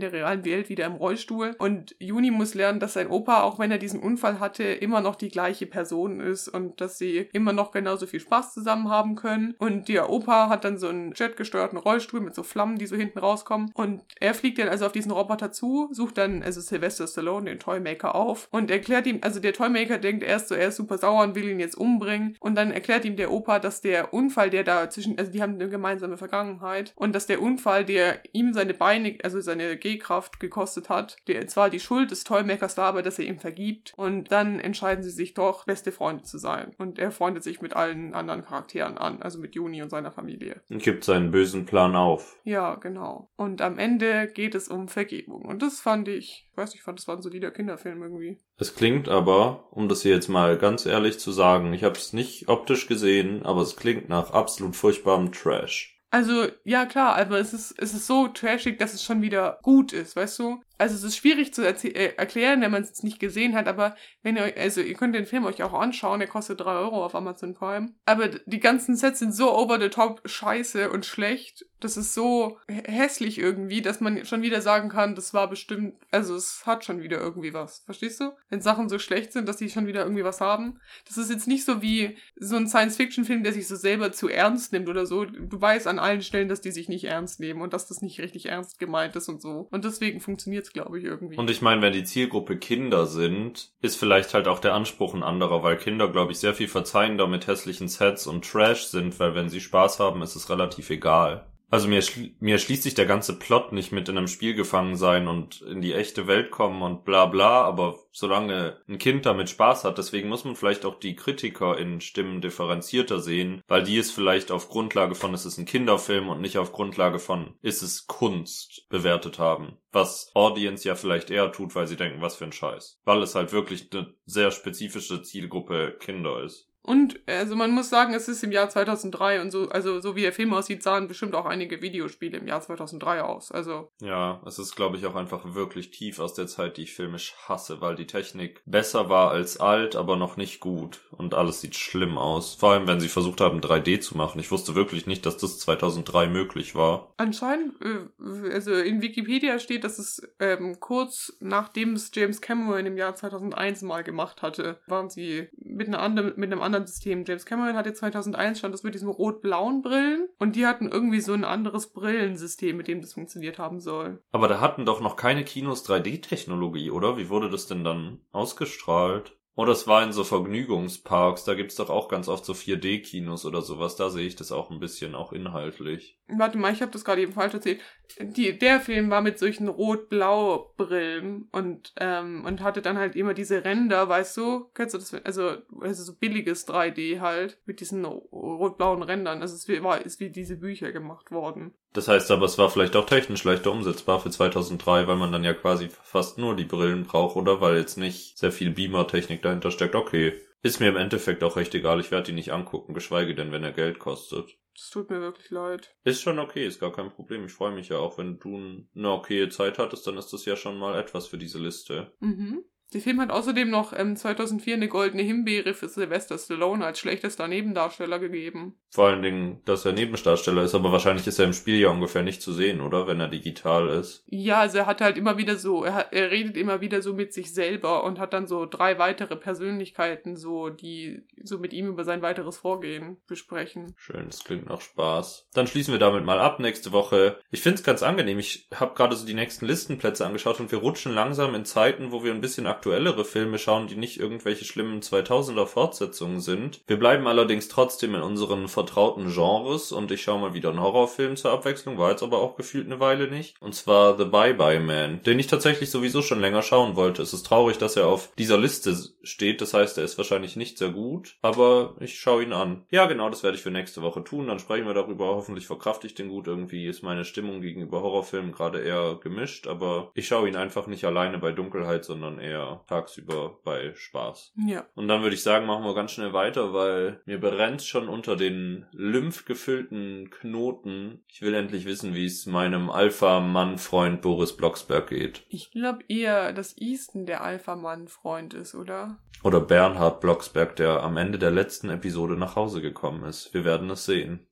der realen Welt wieder im Rollstuhl. Und Juni muss lernen, dass sein Opa, auch wenn er diesen Unfall hatte, immer noch die gleiche Person ist und dass sie immer noch genauso viel Spaß zusammen haben können. Und der Opa hat dann so einen jetgesteuerten Rollstuhl mit so Flammen, die so hinten rauskommen. Und er fliegt dann also auf diesen Roboter zu, sucht dann also Sylvester Stallone, den Toymaker, auf und erklärt ihm, also der Toymaker denkt erst so, er ist super sauer und will ihn jetzt umbringen. Und dann erklärt ihm der Opa, dass der Unfall, der da zwischen, also die haben eine gemeinsame Vergangenheit und dass der Unfall, der ihm seine Beine, also seine Gehkraft gekostet hat, der zwar die Schuld des Toymakers war, aber dass er ihm vergibt. Und dann entscheiden sie sich doch, beste Freunde zu sein. Und er freundet sich mit allen anderen Charakteren an, also mit Juni und seiner Familie. Und gibt seinen bösen Plan auf. Ja, genau. Und am Ende geht es um Vergebung. Und das fand ich, ich weiß nicht, ich fand das war ein solider Kinderfilm irgendwie. Es klingt aber, um das hier jetzt mal ganz ehrlich zu sagen, ich habe es nicht optisch gesehen, aber es klingt nach absolut furchtbarem Trash. Also, ja klar, aber es ist, es ist so trashig, dass es schon wieder gut ist, weißt du? Also es ist schwierig zu äh, erklären, wenn man es nicht gesehen hat, aber wenn ihr, also ihr könnt den Film euch auch anschauen, der kostet drei Euro auf Amazon Prime. Aber die ganzen Sets sind so over the top scheiße und schlecht. Das ist so hässlich irgendwie, dass man schon wieder sagen kann, das war bestimmt, also es hat schon wieder irgendwie was. Verstehst du? Wenn Sachen so schlecht sind, dass die schon wieder irgendwie was haben. Das ist jetzt nicht so wie so ein Science-Fiction-Film, der sich so selber zu ernst nimmt oder so. Du weißt an allen Stellen, dass die sich nicht ernst nehmen und dass das nicht richtig ernst gemeint ist und so. Und deswegen funktioniert es, glaube ich, irgendwie. Und ich meine, wenn die Zielgruppe Kinder sind, ist vielleicht halt auch der Anspruch ein anderer, weil Kinder, glaube ich, sehr viel verzeihender mit hässlichen Sets und Trash sind, weil wenn sie Spaß haben, ist es relativ egal. Also mir, mir schließt sich der ganze Plot nicht mit in einem Spiel gefangen sein und in die echte Welt kommen und bla bla, aber solange ein Kind damit Spaß hat, deswegen muss man vielleicht auch die Kritiker in Stimmen differenzierter sehen, weil die es vielleicht auf Grundlage von es ist ein Kinderfilm und nicht auf Grundlage von ist es Kunst bewertet haben. Was Audience ja vielleicht eher tut, weil sie denken, was für ein Scheiß. Weil es halt wirklich eine sehr spezifische Zielgruppe Kinder ist. Und also man muss sagen, es ist im Jahr 2003 und so, also so wie der Film aussieht, sahen bestimmt auch einige Videospiele im Jahr 2003 aus. Also ja, es ist glaube ich auch einfach wirklich tief aus der Zeit, die ich filmisch hasse, weil die Technik besser war als alt, aber noch nicht gut und alles sieht schlimm aus. Vor allem, wenn sie versucht haben 3D zu machen. Ich wusste wirklich nicht, dass das 2003 möglich war. Anscheinend, äh, also in Wikipedia steht, dass es ähm, kurz nachdem es James Cameron im Jahr 2001 mal gemacht hatte, waren sie mit einer anderen mit einem anderen anderen System. James Cameron hatte 2001 schon das mit diesen rot-blauen Brillen und die hatten irgendwie so ein anderes Brillensystem, mit dem das funktioniert haben soll. Aber da hatten doch noch keine Kinos 3D-Technologie, oder? Wie wurde das denn dann ausgestrahlt? Oder es war in so Vergnügungsparks, da gibt's doch auch ganz oft so 4D-Kinos oder sowas, da sehe ich das auch ein bisschen, auch inhaltlich. Warte mal, ich habe das gerade eben falsch erzählt. Die, der Film war mit solchen Rot-Blau-Brillen und, ähm, und hatte dann halt immer diese Ränder, weißt du? Kennst du das? Also, also so billiges 3D halt, mit diesen rot-blauen Rändern. Also es war, ist wie diese Bücher gemacht worden. Das heißt aber, es war vielleicht auch technisch leichter umsetzbar für 2003, weil man dann ja quasi fast nur die Brillen braucht, oder? Weil jetzt nicht sehr viel Beamer-Technik dahinter steckt. Okay. Ist mir im Endeffekt auch recht egal, ich werde die nicht angucken, geschweige denn, wenn er Geld kostet. Das tut mir wirklich leid. Ist schon okay, ist gar kein Problem. Ich freue mich ja auch, wenn du eine okaye Zeit hattest, dann ist das ja schon mal etwas für diese Liste. Mhm. Der Film hat außerdem noch ähm, 2004 eine goldene Himbeere für Sylvester Stallone als schlechtester Nebendarsteller gegeben. Vor allen Dingen, dass er Nebendarsteller ist, aber wahrscheinlich ist er im Spiel ja ungefähr nicht zu sehen, oder? Wenn er digital ist. Ja, also er hat halt immer wieder so, er, hat, er redet immer wieder so mit sich selber und hat dann so drei weitere Persönlichkeiten, so, die so mit ihm über sein weiteres Vorgehen besprechen. Schön, das klingt nach Spaß. Dann schließen wir damit mal ab nächste Woche. Ich find's ganz angenehm. Ich habe gerade so die nächsten Listenplätze angeschaut und wir rutschen langsam in Zeiten, wo wir ein bisschen aktuellere Filme schauen, die nicht irgendwelche schlimmen 2000er Fortsetzungen sind. Wir bleiben allerdings trotzdem in unseren vertrauten Genres und ich schaue mal wieder einen Horrorfilm zur Abwechslung, war jetzt aber auch gefühlt eine Weile nicht. Und zwar The Bye Bye Man, den ich tatsächlich sowieso schon länger schauen wollte. Es ist traurig, dass er auf dieser Liste steht, das heißt, er ist wahrscheinlich nicht sehr gut, aber ich schaue ihn an. Ja, genau, das werde ich für nächste Woche tun, dann sprechen wir darüber, hoffentlich verkrafte ich den gut. Irgendwie ist meine Stimmung gegenüber Horrorfilmen gerade eher gemischt, aber ich schaue ihn einfach nicht alleine bei Dunkelheit, sondern eher ja tagsüber bei Spaß. Ja. Und dann würde ich sagen, machen wir ganz schnell weiter, weil mir brennt schon unter den lymphgefüllten Knoten. Ich will endlich wissen, wie es meinem Alpha-Mann-Freund Boris Blocksberg geht. Ich glaube eher, dass Easton der Alpha-Mann-Freund ist, oder? Oder Bernhard Blocksberg, der am Ende der letzten Episode nach Hause gekommen ist. Wir werden es sehen.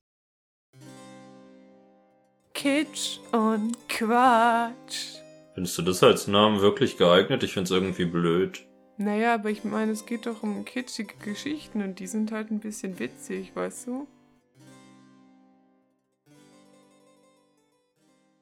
Kitsch und Quatsch. Findest du das als Namen wirklich geeignet? Ich find's irgendwie blöd. Naja, aber ich meine, es geht doch um kitschige Geschichten und die sind halt ein bisschen witzig, weißt du?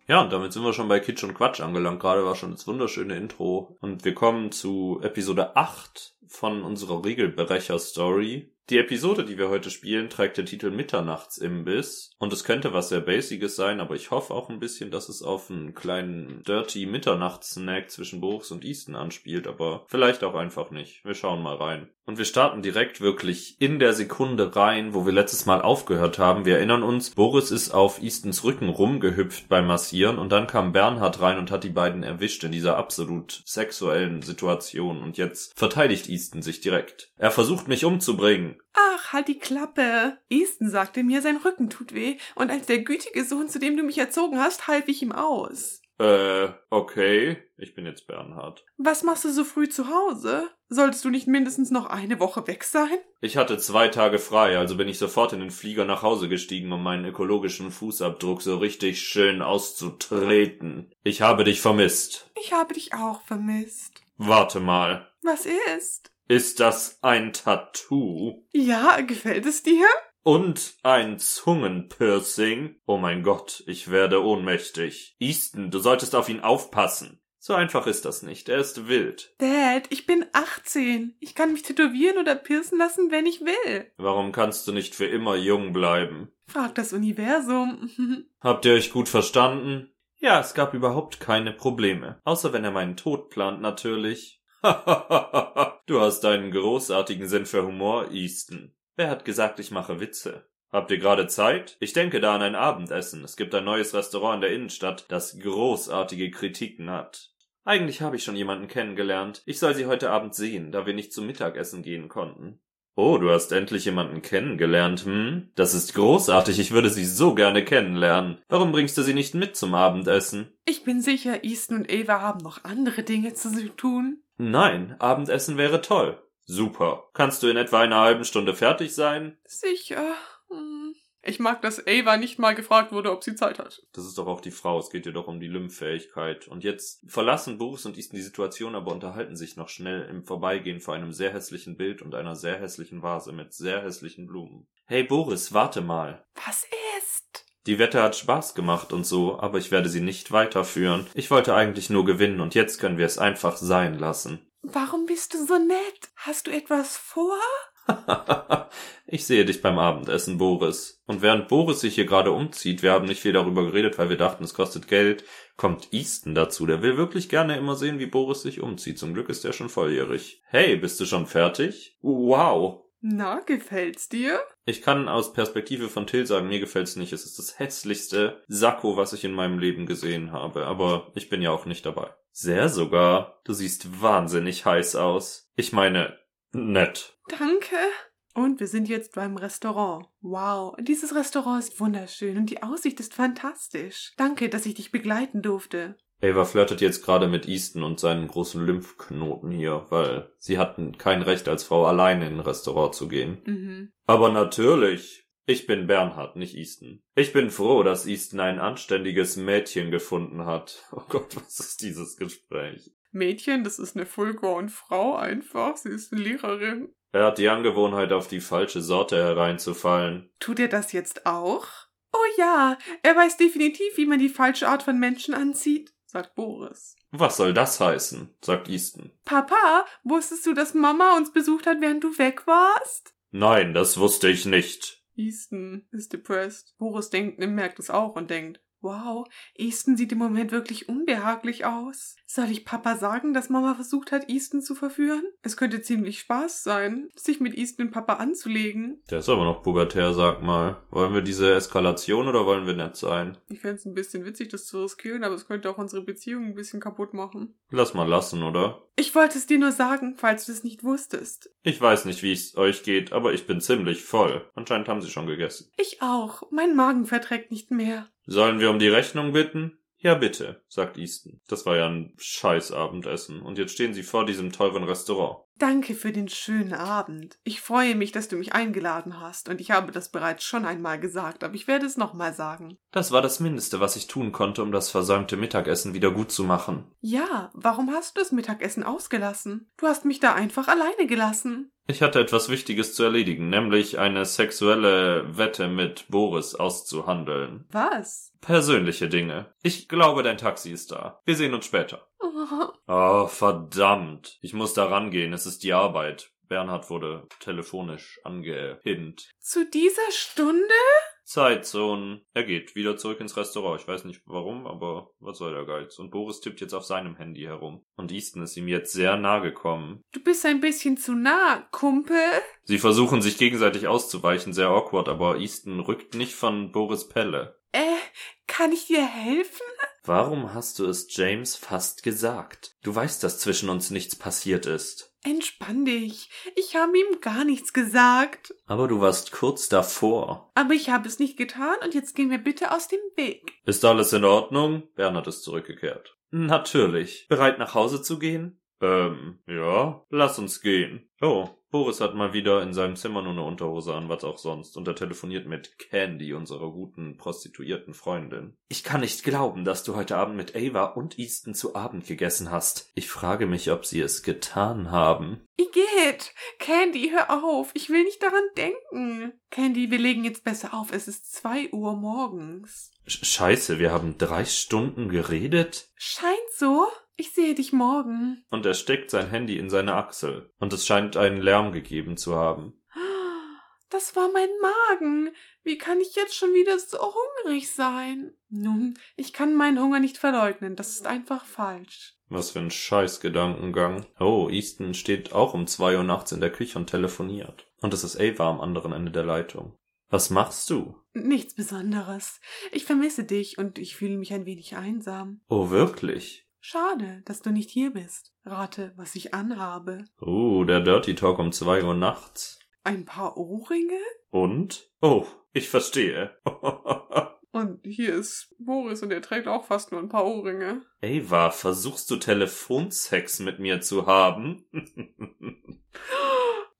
Ja, und damit sind wir schon bei Kitsch und Quatsch angelangt. Gerade war schon das wunderschöne Intro. Und wir kommen zu Episode 8 von unserer Regelbrecher-Story. Die Episode, die wir heute spielen, trägt den Titel Mitternachtsimbiss. Und es könnte was sehr Basiges sein, aber ich hoffe auch ein bisschen, dass es auf einen kleinen Dirty Mitternachtssnack zwischen Boris und Easton anspielt, aber vielleicht auch einfach nicht. Wir schauen mal rein. Und wir starten direkt wirklich in der Sekunde rein, wo wir letztes Mal aufgehört haben. Wir erinnern uns, Boris ist auf Eastons Rücken rumgehüpft beim Massieren und dann kam Bernhard rein und hat die beiden erwischt in dieser absolut sexuellen Situation und jetzt verteidigt Easton sich direkt. Er versucht mich umzubringen. Ach, halt die Klappe. Easton sagte mir, sein Rücken tut weh und als der gütige Sohn, zu dem du mich erzogen hast, half ich ihm aus. Äh, okay. Ich bin jetzt Bernhard. Was machst du so früh zu Hause? Solltest du nicht mindestens noch eine Woche weg sein? Ich hatte zwei Tage frei, also bin ich sofort in den Flieger nach Hause gestiegen, um meinen ökologischen Fußabdruck so richtig schön auszutreten. Ich habe dich vermisst. Ich habe dich auch vermisst. Warte mal. Was ist? Ist das ein Tattoo? Ja, gefällt es dir? Und ein Zungenpiercing? Oh mein Gott, ich werde ohnmächtig. Easton, du solltest auf ihn aufpassen. So einfach ist das nicht. Er ist wild. Dad, ich bin 18. Ich kann mich tätowieren oder piercen lassen, wenn ich will. Warum kannst du nicht für immer jung bleiben? Frag das Universum. Habt ihr euch gut verstanden? Ja, es gab überhaupt keine Probleme. Außer wenn er meinen Tod plant, natürlich. du hast einen großartigen Sinn für Humor, Easton. Wer hat gesagt, ich mache Witze? Habt ihr gerade Zeit? Ich denke da an ein Abendessen. Es gibt ein neues Restaurant in der Innenstadt, das großartige Kritiken hat. Eigentlich habe ich schon jemanden kennengelernt. Ich soll sie heute Abend sehen, da wir nicht zum Mittagessen gehen konnten. Oh, du hast endlich jemanden kennengelernt, hm? Das ist großartig, ich würde sie so gerne kennenlernen. Warum bringst du sie nicht mit zum Abendessen? Ich bin sicher, Easton und Eva haben noch andere Dinge zu tun. Nein, Abendessen wäre toll. Super. Kannst du in etwa einer halben Stunde fertig sein? Sicher. Ich mag, dass Ava nicht mal gefragt wurde, ob sie Zeit hat. Das ist doch auch die Frau, es geht ihr doch um die Lymphfähigkeit. Und jetzt verlassen Boris und Easton die Situation, aber unterhalten sich noch schnell im Vorbeigehen vor einem sehr hässlichen Bild und einer sehr hässlichen Vase mit sehr hässlichen Blumen. Hey Boris, warte mal. Was ist? Die Wette hat Spaß gemacht und so, aber ich werde sie nicht weiterführen. Ich wollte eigentlich nur gewinnen und jetzt können wir es einfach sein lassen. Warum bist du so nett? Hast du etwas vor? ich sehe dich beim Abendessen, Boris. Und während Boris sich hier gerade umzieht, wir haben nicht viel darüber geredet, weil wir dachten, es kostet Geld, kommt Easton dazu. Der will wirklich gerne immer sehen, wie Boris sich umzieht. Zum Glück ist er schon volljährig. Hey, bist du schon fertig? Wow. Na, gefällt's dir? Ich kann aus Perspektive von Till sagen, mir gefällt's nicht. Es ist das hässlichste Sakko, was ich in meinem Leben gesehen habe. Aber ich bin ja auch nicht dabei. Sehr sogar. Du siehst wahnsinnig heiß aus. Ich meine, nett. Danke. Und wir sind jetzt beim Restaurant. Wow, dieses Restaurant ist wunderschön und die Aussicht ist fantastisch. Danke, dass ich dich begleiten durfte. Ava flirtet jetzt gerade mit Easton und seinen großen Lymphknoten hier, weil sie hatten kein Recht als Frau alleine in ein Restaurant zu gehen. Mhm. Aber natürlich. Ich bin Bernhard, nicht Easton. Ich bin froh, dass Easton ein anständiges Mädchen gefunden hat. Oh Gott, was ist dieses Gespräch? Mädchen, das ist eine full-grown Frau einfach. Sie ist eine Lehrerin. Er hat die Angewohnheit, auf die falsche Sorte hereinzufallen. Tut er das jetzt auch? Oh ja, er weiß definitiv, wie man die falsche Art von Menschen anzieht, sagt Boris. Was soll das heißen? sagt Easton. Papa, wusstest du, dass Mama uns besucht hat, während du weg warst? Nein, das wusste ich nicht. Easton ist depressed. Boris denkt, merkt es auch und denkt, Wow, Easton sieht im Moment wirklich unbehaglich aus. Soll ich Papa sagen, dass Mama versucht hat, Easton zu verführen? Es könnte ziemlich Spaß sein, sich mit Easton und Papa anzulegen. Der ist aber noch pubertär, sag mal. Wollen wir diese Eskalation oder wollen wir nett sein? Ich fände es ein bisschen witzig, das zu riskieren, aber es könnte auch unsere Beziehung ein bisschen kaputt machen. Lass mal lassen, oder? Ich wollte es dir nur sagen, falls du es nicht wusstest. Ich weiß nicht, wie es euch geht, aber ich bin ziemlich voll. Anscheinend haben sie schon gegessen. Ich auch. Mein Magen verträgt nicht mehr. Sollen wir um die Rechnung bitten? Ja, bitte, sagt Easton. Das war ja ein scheiß Abendessen. Und jetzt stehen sie vor diesem teuren Restaurant. Danke für den schönen Abend. Ich freue mich, dass du mich eingeladen hast, und ich habe das bereits schon einmal gesagt, aber ich werde es nochmal sagen. Das war das Mindeste, was ich tun konnte, um das versäumte Mittagessen wieder gut zu machen. Ja, warum hast du das Mittagessen ausgelassen? Du hast mich da einfach alleine gelassen. Ich hatte etwas Wichtiges zu erledigen, nämlich eine sexuelle Wette mit Boris auszuhandeln. Was? Persönliche Dinge. Ich glaube, dein Taxi ist da. Wir sehen uns später. Oh, verdammt. Ich muss da rangehen. Es ist die Arbeit. Bernhard wurde telefonisch angehint. Zu dieser Stunde? Zeitzone. Er geht wieder zurück ins Restaurant. Ich weiß nicht warum, aber was soll der Geiz? Und Boris tippt jetzt auf seinem Handy herum. Und Easton ist ihm jetzt sehr nah gekommen. Du bist ein bisschen zu nah, Kumpel. Sie versuchen sich gegenseitig auszuweichen, sehr awkward, aber Easton rückt nicht von Boris Pelle. Äh, kann ich dir helfen? Warum hast du es James fast gesagt? Du weißt, dass zwischen uns nichts passiert ist. Entspann dich. Ich habe ihm gar nichts gesagt. Aber du warst kurz davor. Aber ich habe es nicht getan und jetzt gehen wir bitte aus dem Weg. Ist alles in Ordnung? Bernhard ist zurückgekehrt. Natürlich. Bereit nach Hause zu gehen? Ähm, ja. Lass uns gehen. Oh, Boris hat mal wieder in seinem Zimmer nur eine Unterhose an, was auch sonst, und er telefoniert mit Candy, unserer guten prostituierten Freundin. Ich kann nicht glauben, dass du heute Abend mit Ava und Easton zu Abend gegessen hast. Ich frage mich, ob sie es getan haben. Igitt, Candy, hör auf. Ich will nicht daran denken. Candy, wir legen jetzt besser auf. Es ist zwei Uhr morgens. Sch Scheiße, wir haben drei Stunden geredet? Scheint so. Ich sehe dich morgen. Und er steckt sein Handy in seine Achsel. Und es scheint einen Lärm gegeben zu haben. Das war mein Magen. Wie kann ich jetzt schon wieder so hungrig sein? Nun, ich kann meinen Hunger nicht verleugnen. Das ist einfach falsch. Was für ein Scheißgedankengang. Oh, Easton steht auch um zwei Uhr nachts in der Küche und telefoniert. Und es ist Ava am anderen Ende der Leitung. Was machst du? Nichts Besonderes. Ich vermisse dich und ich fühle mich ein wenig einsam. Oh, wirklich? Schade, dass du nicht hier bist. Rate, was ich anhabe. Uh, der Dirty Talk um zwei Uhr nachts. Ein paar Ohrringe? Und? Oh, ich verstehe. Und hier ist Boris und er trägt auch fast nur ein paar Ohrringe. Ava, versuchst du Telefonsex mit mir zu haben?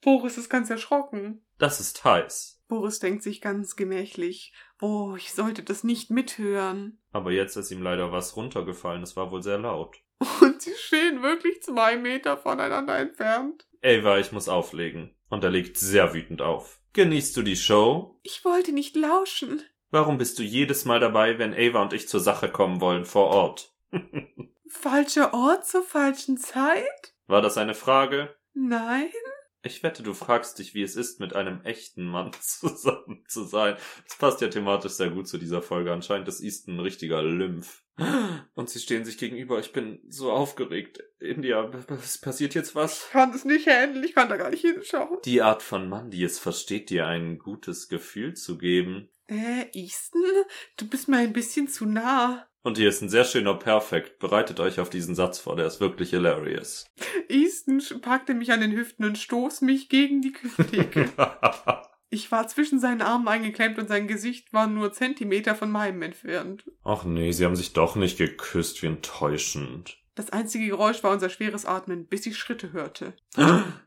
Boris ist ganz erschrocken. Das ist heiß. Boris denkt sich ganz gemächlich, oh, ich sollte das nicht mithören. Aber jetzt ist ihm leider was runtergefallen, es war wohl sehr laut. Und sie stehen wirklich zwei Meter voneinander entfernt. Ava, ich muss auflegen. Und er legt sehr wütend auf. Genießt du die Show? Ich wollte nicht lauschen. Warum bist du jedes Mal dabei, wenn Ava und ich zur Sache kommen wollen vor Ort? Falscher Ort zur falschen Zeit? War das eine Frage? Nein. Ich wette, du fragst dich, wie es ist, mit einem echten Mann zusammen zu sein. Das passt ja thematisch sehr gut zu dieser Folge. Anscheinend ist Easton ein richtiger Lymph. Und sie stehen sich gegenüber. Ich bin so aufgeregt. India, es passiert jetzt was? Ich kann es nicht handeln, ich kann da gar nicht hinschauen. Die Art von Mann, die es versteht, dir ein gutes Gefühl zu geben. Äh, Easton, du bist mir ein bisschen zu nah. Und hier ist ein sehr schöner Perfekt. Bereitet euch auf diesen Satz vor, der ist wirklich hilarious. Easton packte mich an den Hüften und stoß mich gegen die Küchentheke. ich war zwischen seinen Armen eingeklemmt und sein Gesicht war nur Zentimeter von meinem entfernt. Ach nee, sie haben sich doch nicht geküsst, wie enttäuschend. Das einzige Geräusch war unser schweres Atmen, bis ich Schritte hörte.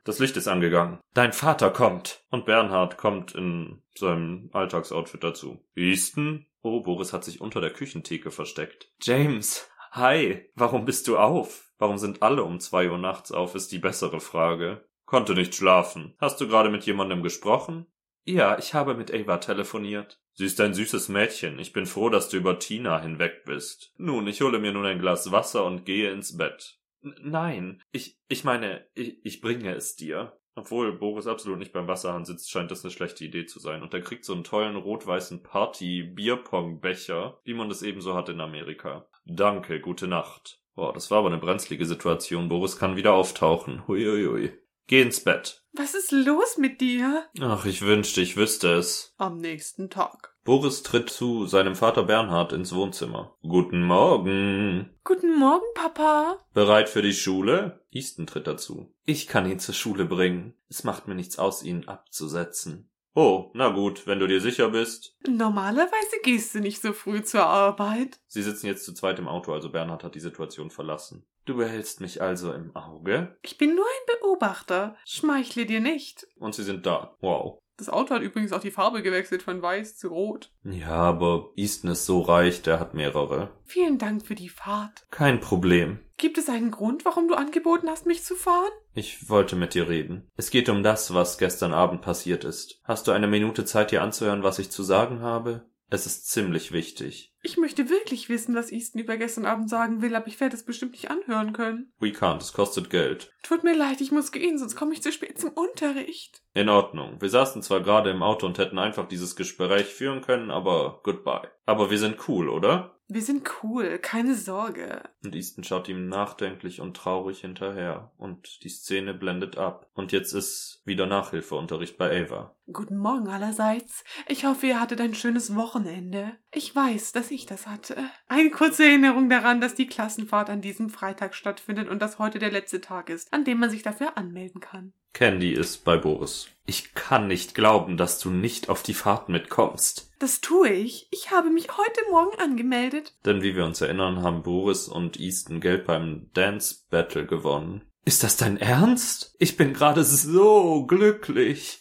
Das Licht ist angegangen. Dein Vater kommt. Und Bernhard kommt in seinem Alltagsoutfit dazu. Easton? Oh, Boris hat sich unter der Küchentheke versteckt. James, hi. Warum bist du auf? Warum sind alle um zwei Uhr nachts auf, ist die bessere Frage. Konnte nicht schlafen. Hast du gerade mit jemandem gesprochen? Ja, ich habe mit Ava telefoniert. Sie ist ein süßes Mädchen. Ich bin froh, dass du über Tina hinweg bist. Nun, ich hole mir nun ein Glas Wasser und gehe ins Bett. N nein, ich, ich meine, ich, ich bringe es dir. Obwohl Boris absolut nicht beim Wasserhahn sitzt, scheint das eine schlechte Idee zu sein. Und er kriegt so einen tollen rot-weißen Party-Bierpong-Becher, wie man das ebenso hat in Amerika. Danke, gute Nacht. Boah, das war aber eine brenzlige Situation. Boris kann wieder auftauchen. Huiuiui. Geh ins Bett. Was ist los mit dir? Ach, ich wünschte, ich wüsste es. Am nächsten Tag. Boris tritt zu seinem Vater Bernhard ins Wohnzimmer. Guten Morgen. Guten Morgen, Papa. Bereit für die Schule? Easton tritt dazu. Ich kann ihn zur Schule bringen. Es macht mir nichts aus, ihn abzusetzen. Oh, na gut, wenn du dir sicher bist. Normalerweise gehst du nicht so früh zur Arbeit. Sie sitzen jetzt zu zweit im Auto, also Bernhard hat die Situation verlassen. Du behältst mich also im Auge? Ich bin nur ein Beobachter. Schmeichle dir nicht. Und sie sind da. Wow. Das Auto hat übrigens auch die Farbe gewechselt von weiß zu rot. Ja, aber Easton ist so reich, der hat mehrere. Vielen Dank für die Fahrt. Kein Problem. Gibt es einen Grund, warum du angeboten hast, mich zu fahren? Ich wollte mit dir reden. Es geht um das, was gestern Abend passiert ist. Hast du eine Minute Zeit, dir anzuhören, was ich zu sagen habe? Es ist ziemlich wichtig. Ich möchte wirklich wissen, was Easton über gestern Abend sagen will, aber ich werde es bestimmt nicht anhören können. We can't, es kostet Geld. Tut mir leid, ich muss gehen, sonst komme ich zu spät zum Unterricht. In Ordnung. Wir saßen zwar gerade im Auto und hätten einfach dieses Gespräch führen können, aber goodbye. Aber wir sind cool, oder? Wir sind cool, keine Sorge. Und Easton schaut ihm nachdenklich und traurig hinterher. Und die Szene blendet ab. Und jetzt ist wieder Nachhilfeunterricht bei Ava. Guten Morgen allerseits. Ich hoffe, ihr hattet ein schönes Wochenende. Ich weiß, dass ich das hatte. Eine kurze Erinnerung daran, dass die Klassenfahrt an diesem Freitag stattfindet und dass heute der letzte Tag ist, an dem man sich dafür anmelden kann. Candy ist bei Boris. Ich kann nicht glauben, dass du nicht auf die Fahrt mitkommst. Das tue ich. Ich habe mich heute Morgen angemeldet. Denn wie wir uns erinnern, haben Boris und Easton Geld beim Dance Battle gewonnen. Ist das dein Ernst? Ich bin gerade so glücklich.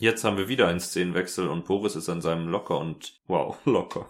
Jetzt haben wir wieder einen Szenenwechsel und Boris ist an seinem Locker und wow, locker.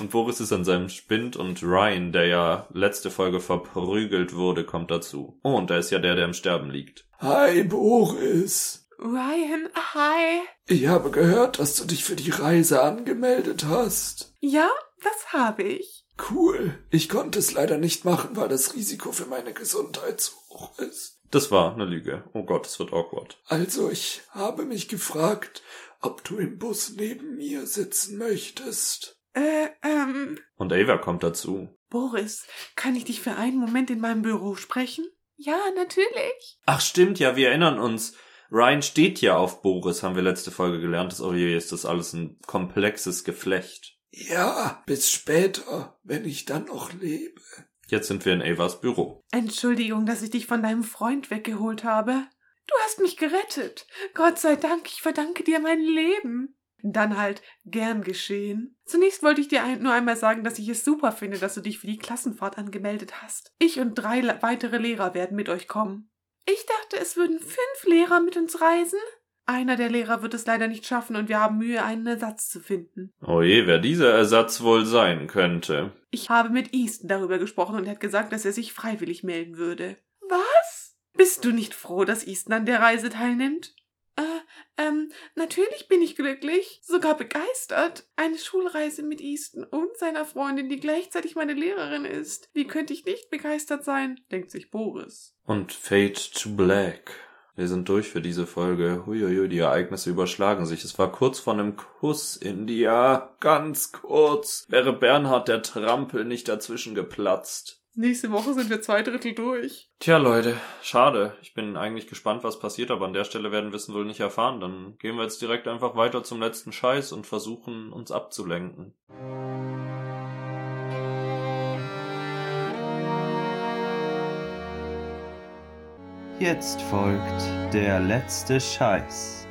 und Boris ist an seinem Spind und Ryan, der ja letzte Folge verprügelt wurde, kommt dazu. Oh, und da ist ja der, der im Sterben liegt. Hi, Boris. Ryan, hi. Ich habe gehört, dass du dich für die Reise angemeldet hast. Ja, das habe ich. Cool. Ich konnte es leider nicht machen, weil das Risiko für meine Gesundheit zu hoch ist. Das war eine Lüge. Oh Gott, es wird awkward. Also, ich habe mich gefragt, ob du im Bus neben mir sitzen möchtest. Äh, ähm. Und Ava kommt dazu. Boris, kann ich dich für einen Moment in meinem Büro sprechen? Ja, natürlich. Ach stimmt, ja, wir erinnern uns. Ryan steht ja auf Boris, haben wir letzte Folge gelernt. Das, oh je, ist das alles ein komplexes Geflecht. Ja, bis später, wenn ich dann noch lebe. Jetzt sind wir in Avas Büro. Entschuldigung, dass ich dich von deinem Freund weggeholt habe. Du hast mich gerettet. Gott sei Dank, ich verdanke dir mein Leben. Dann halt gern geschehen. Zunächst wollte ich dir nur einmal sagen, dass ich es super finde, dass du dich für die Klassenfahrt angemeldet hast. Ich und drei weitere Lehrer werden mit euch kommen. Ich dachte, es würden fünf Lehrer mit uns reisen. Einer der Lehrer wird es leider nicht schaffen und wir haben Mühe, einen Ersatz zu finden. Oh je, wer dieser Ersatz wohl sein könnte. Ich habe mit Easton darüber gesprochen und er hat gesagt, dass er sich freiwillig melden würde. Was? Bist du nicht froh, dass Easton an der Reise teilnimmt? Äh, ähm, natürlich bin ich glücklich, sogar begeistert. Eine Schulreise mit Easton und seiner Freundin, die gleichzeitig meine Lehrerin ist. Wie könnte ich nicht begeistert sein? denkt sich Boris. Und Fade to Black. Wir sind durch für diese Folge. Huiuiui, die Ereignisse überschlagen sich. Es war kurz vor einem Kuss, India. Ganz kurz. Wäre Bernhard der Trampel nicht dazwischen geplatzt. Nächste Woche sind wir zwei Drittel durch. Tja, Leute, schade. Ich bin eigentlich gespannt, was passiert, aber an der Stelle werden wir es wohl nicht erfahren. Dann gehen wir jetzt direkt einfach weiter zum letzten Scheiß und versuchen, uns abzulenken. Jetzt folgt der letzte Scheiß.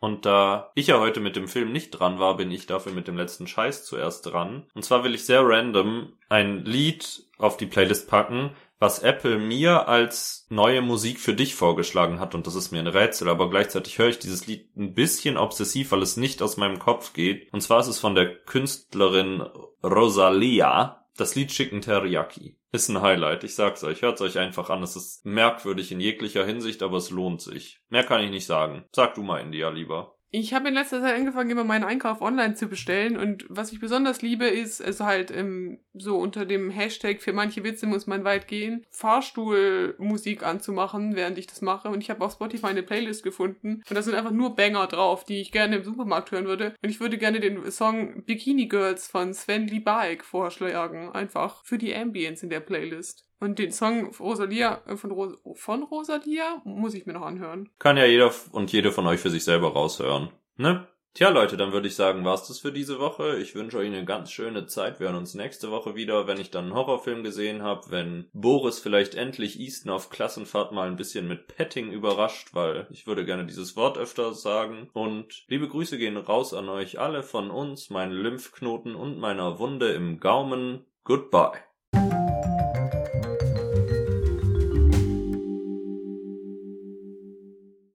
Und da ich ja heute mit dem Film nicht dran war, bin ich dafür mit dem letzten Scheiß zuerst dran. Und zwar will ich sehr random ein Lied auf die Playlist packen, was Apple mir als neue Musik für dich vorgeschlagen hat. Und das ist mir ein Rätsel, aber gleichzeitig höre ich dieses Lied ein bisschen obsessiv, weil es nicht aus meinem Kopf geht. Und zwar ist es von der Künstlerin Rosalia. Das Lied Chicken Teriyaki ist ein Highlight. Ich sag's euch, hört's euch einfach an. Es ist merkwürdig in jeglicher Hinsicht, aber es lohnt sich. Mehr kann ich nicht sagen. Sag du mal, India, lieber. Ich habe in letzter Zeit angefangen, immer meinen Einkauf online zu bestellen und was ich besonders liebe, ist also halt ähm, so unter dem Hashtag für manche Witze muss man weit gehen, Fahrstuhlmusik anzumachen, während ich das mache und ich habe auf Spotify eine Playlist gefunden und da sind einfach nur Banger drauf, die ich gerne im Supermarkt hören würde und ich würde gerne den Song Bikini Girls von Sven Liebeig vorschlagen, einfach für die Ambience in der Playlist. Und den Song Rosalia, äh, von, Ros von Rosalia muss ich mir noch anhören. Kann ja jeder und jede von euch für sich selber raushören. Ne? Tja, Leute, dann würde ich sagen, war's das für diese Woche. Ich wünsche euch eine ganz schöne Zeit. Wir hören uns nächste Woche wieder, wenn ich dann einen Horrorfilm gesehen habe, wenn Boris vielleicht endlich Easton auf Klassenfahrt mal ein bisschen mit Petting überrascht, weil ich würde gerne dieses Wort öfter sagen. Und liebe Grüße gehen raus an euch alle von uns, meinen Lymphknoten und meiner Wunde im Gaumen. Goodbye.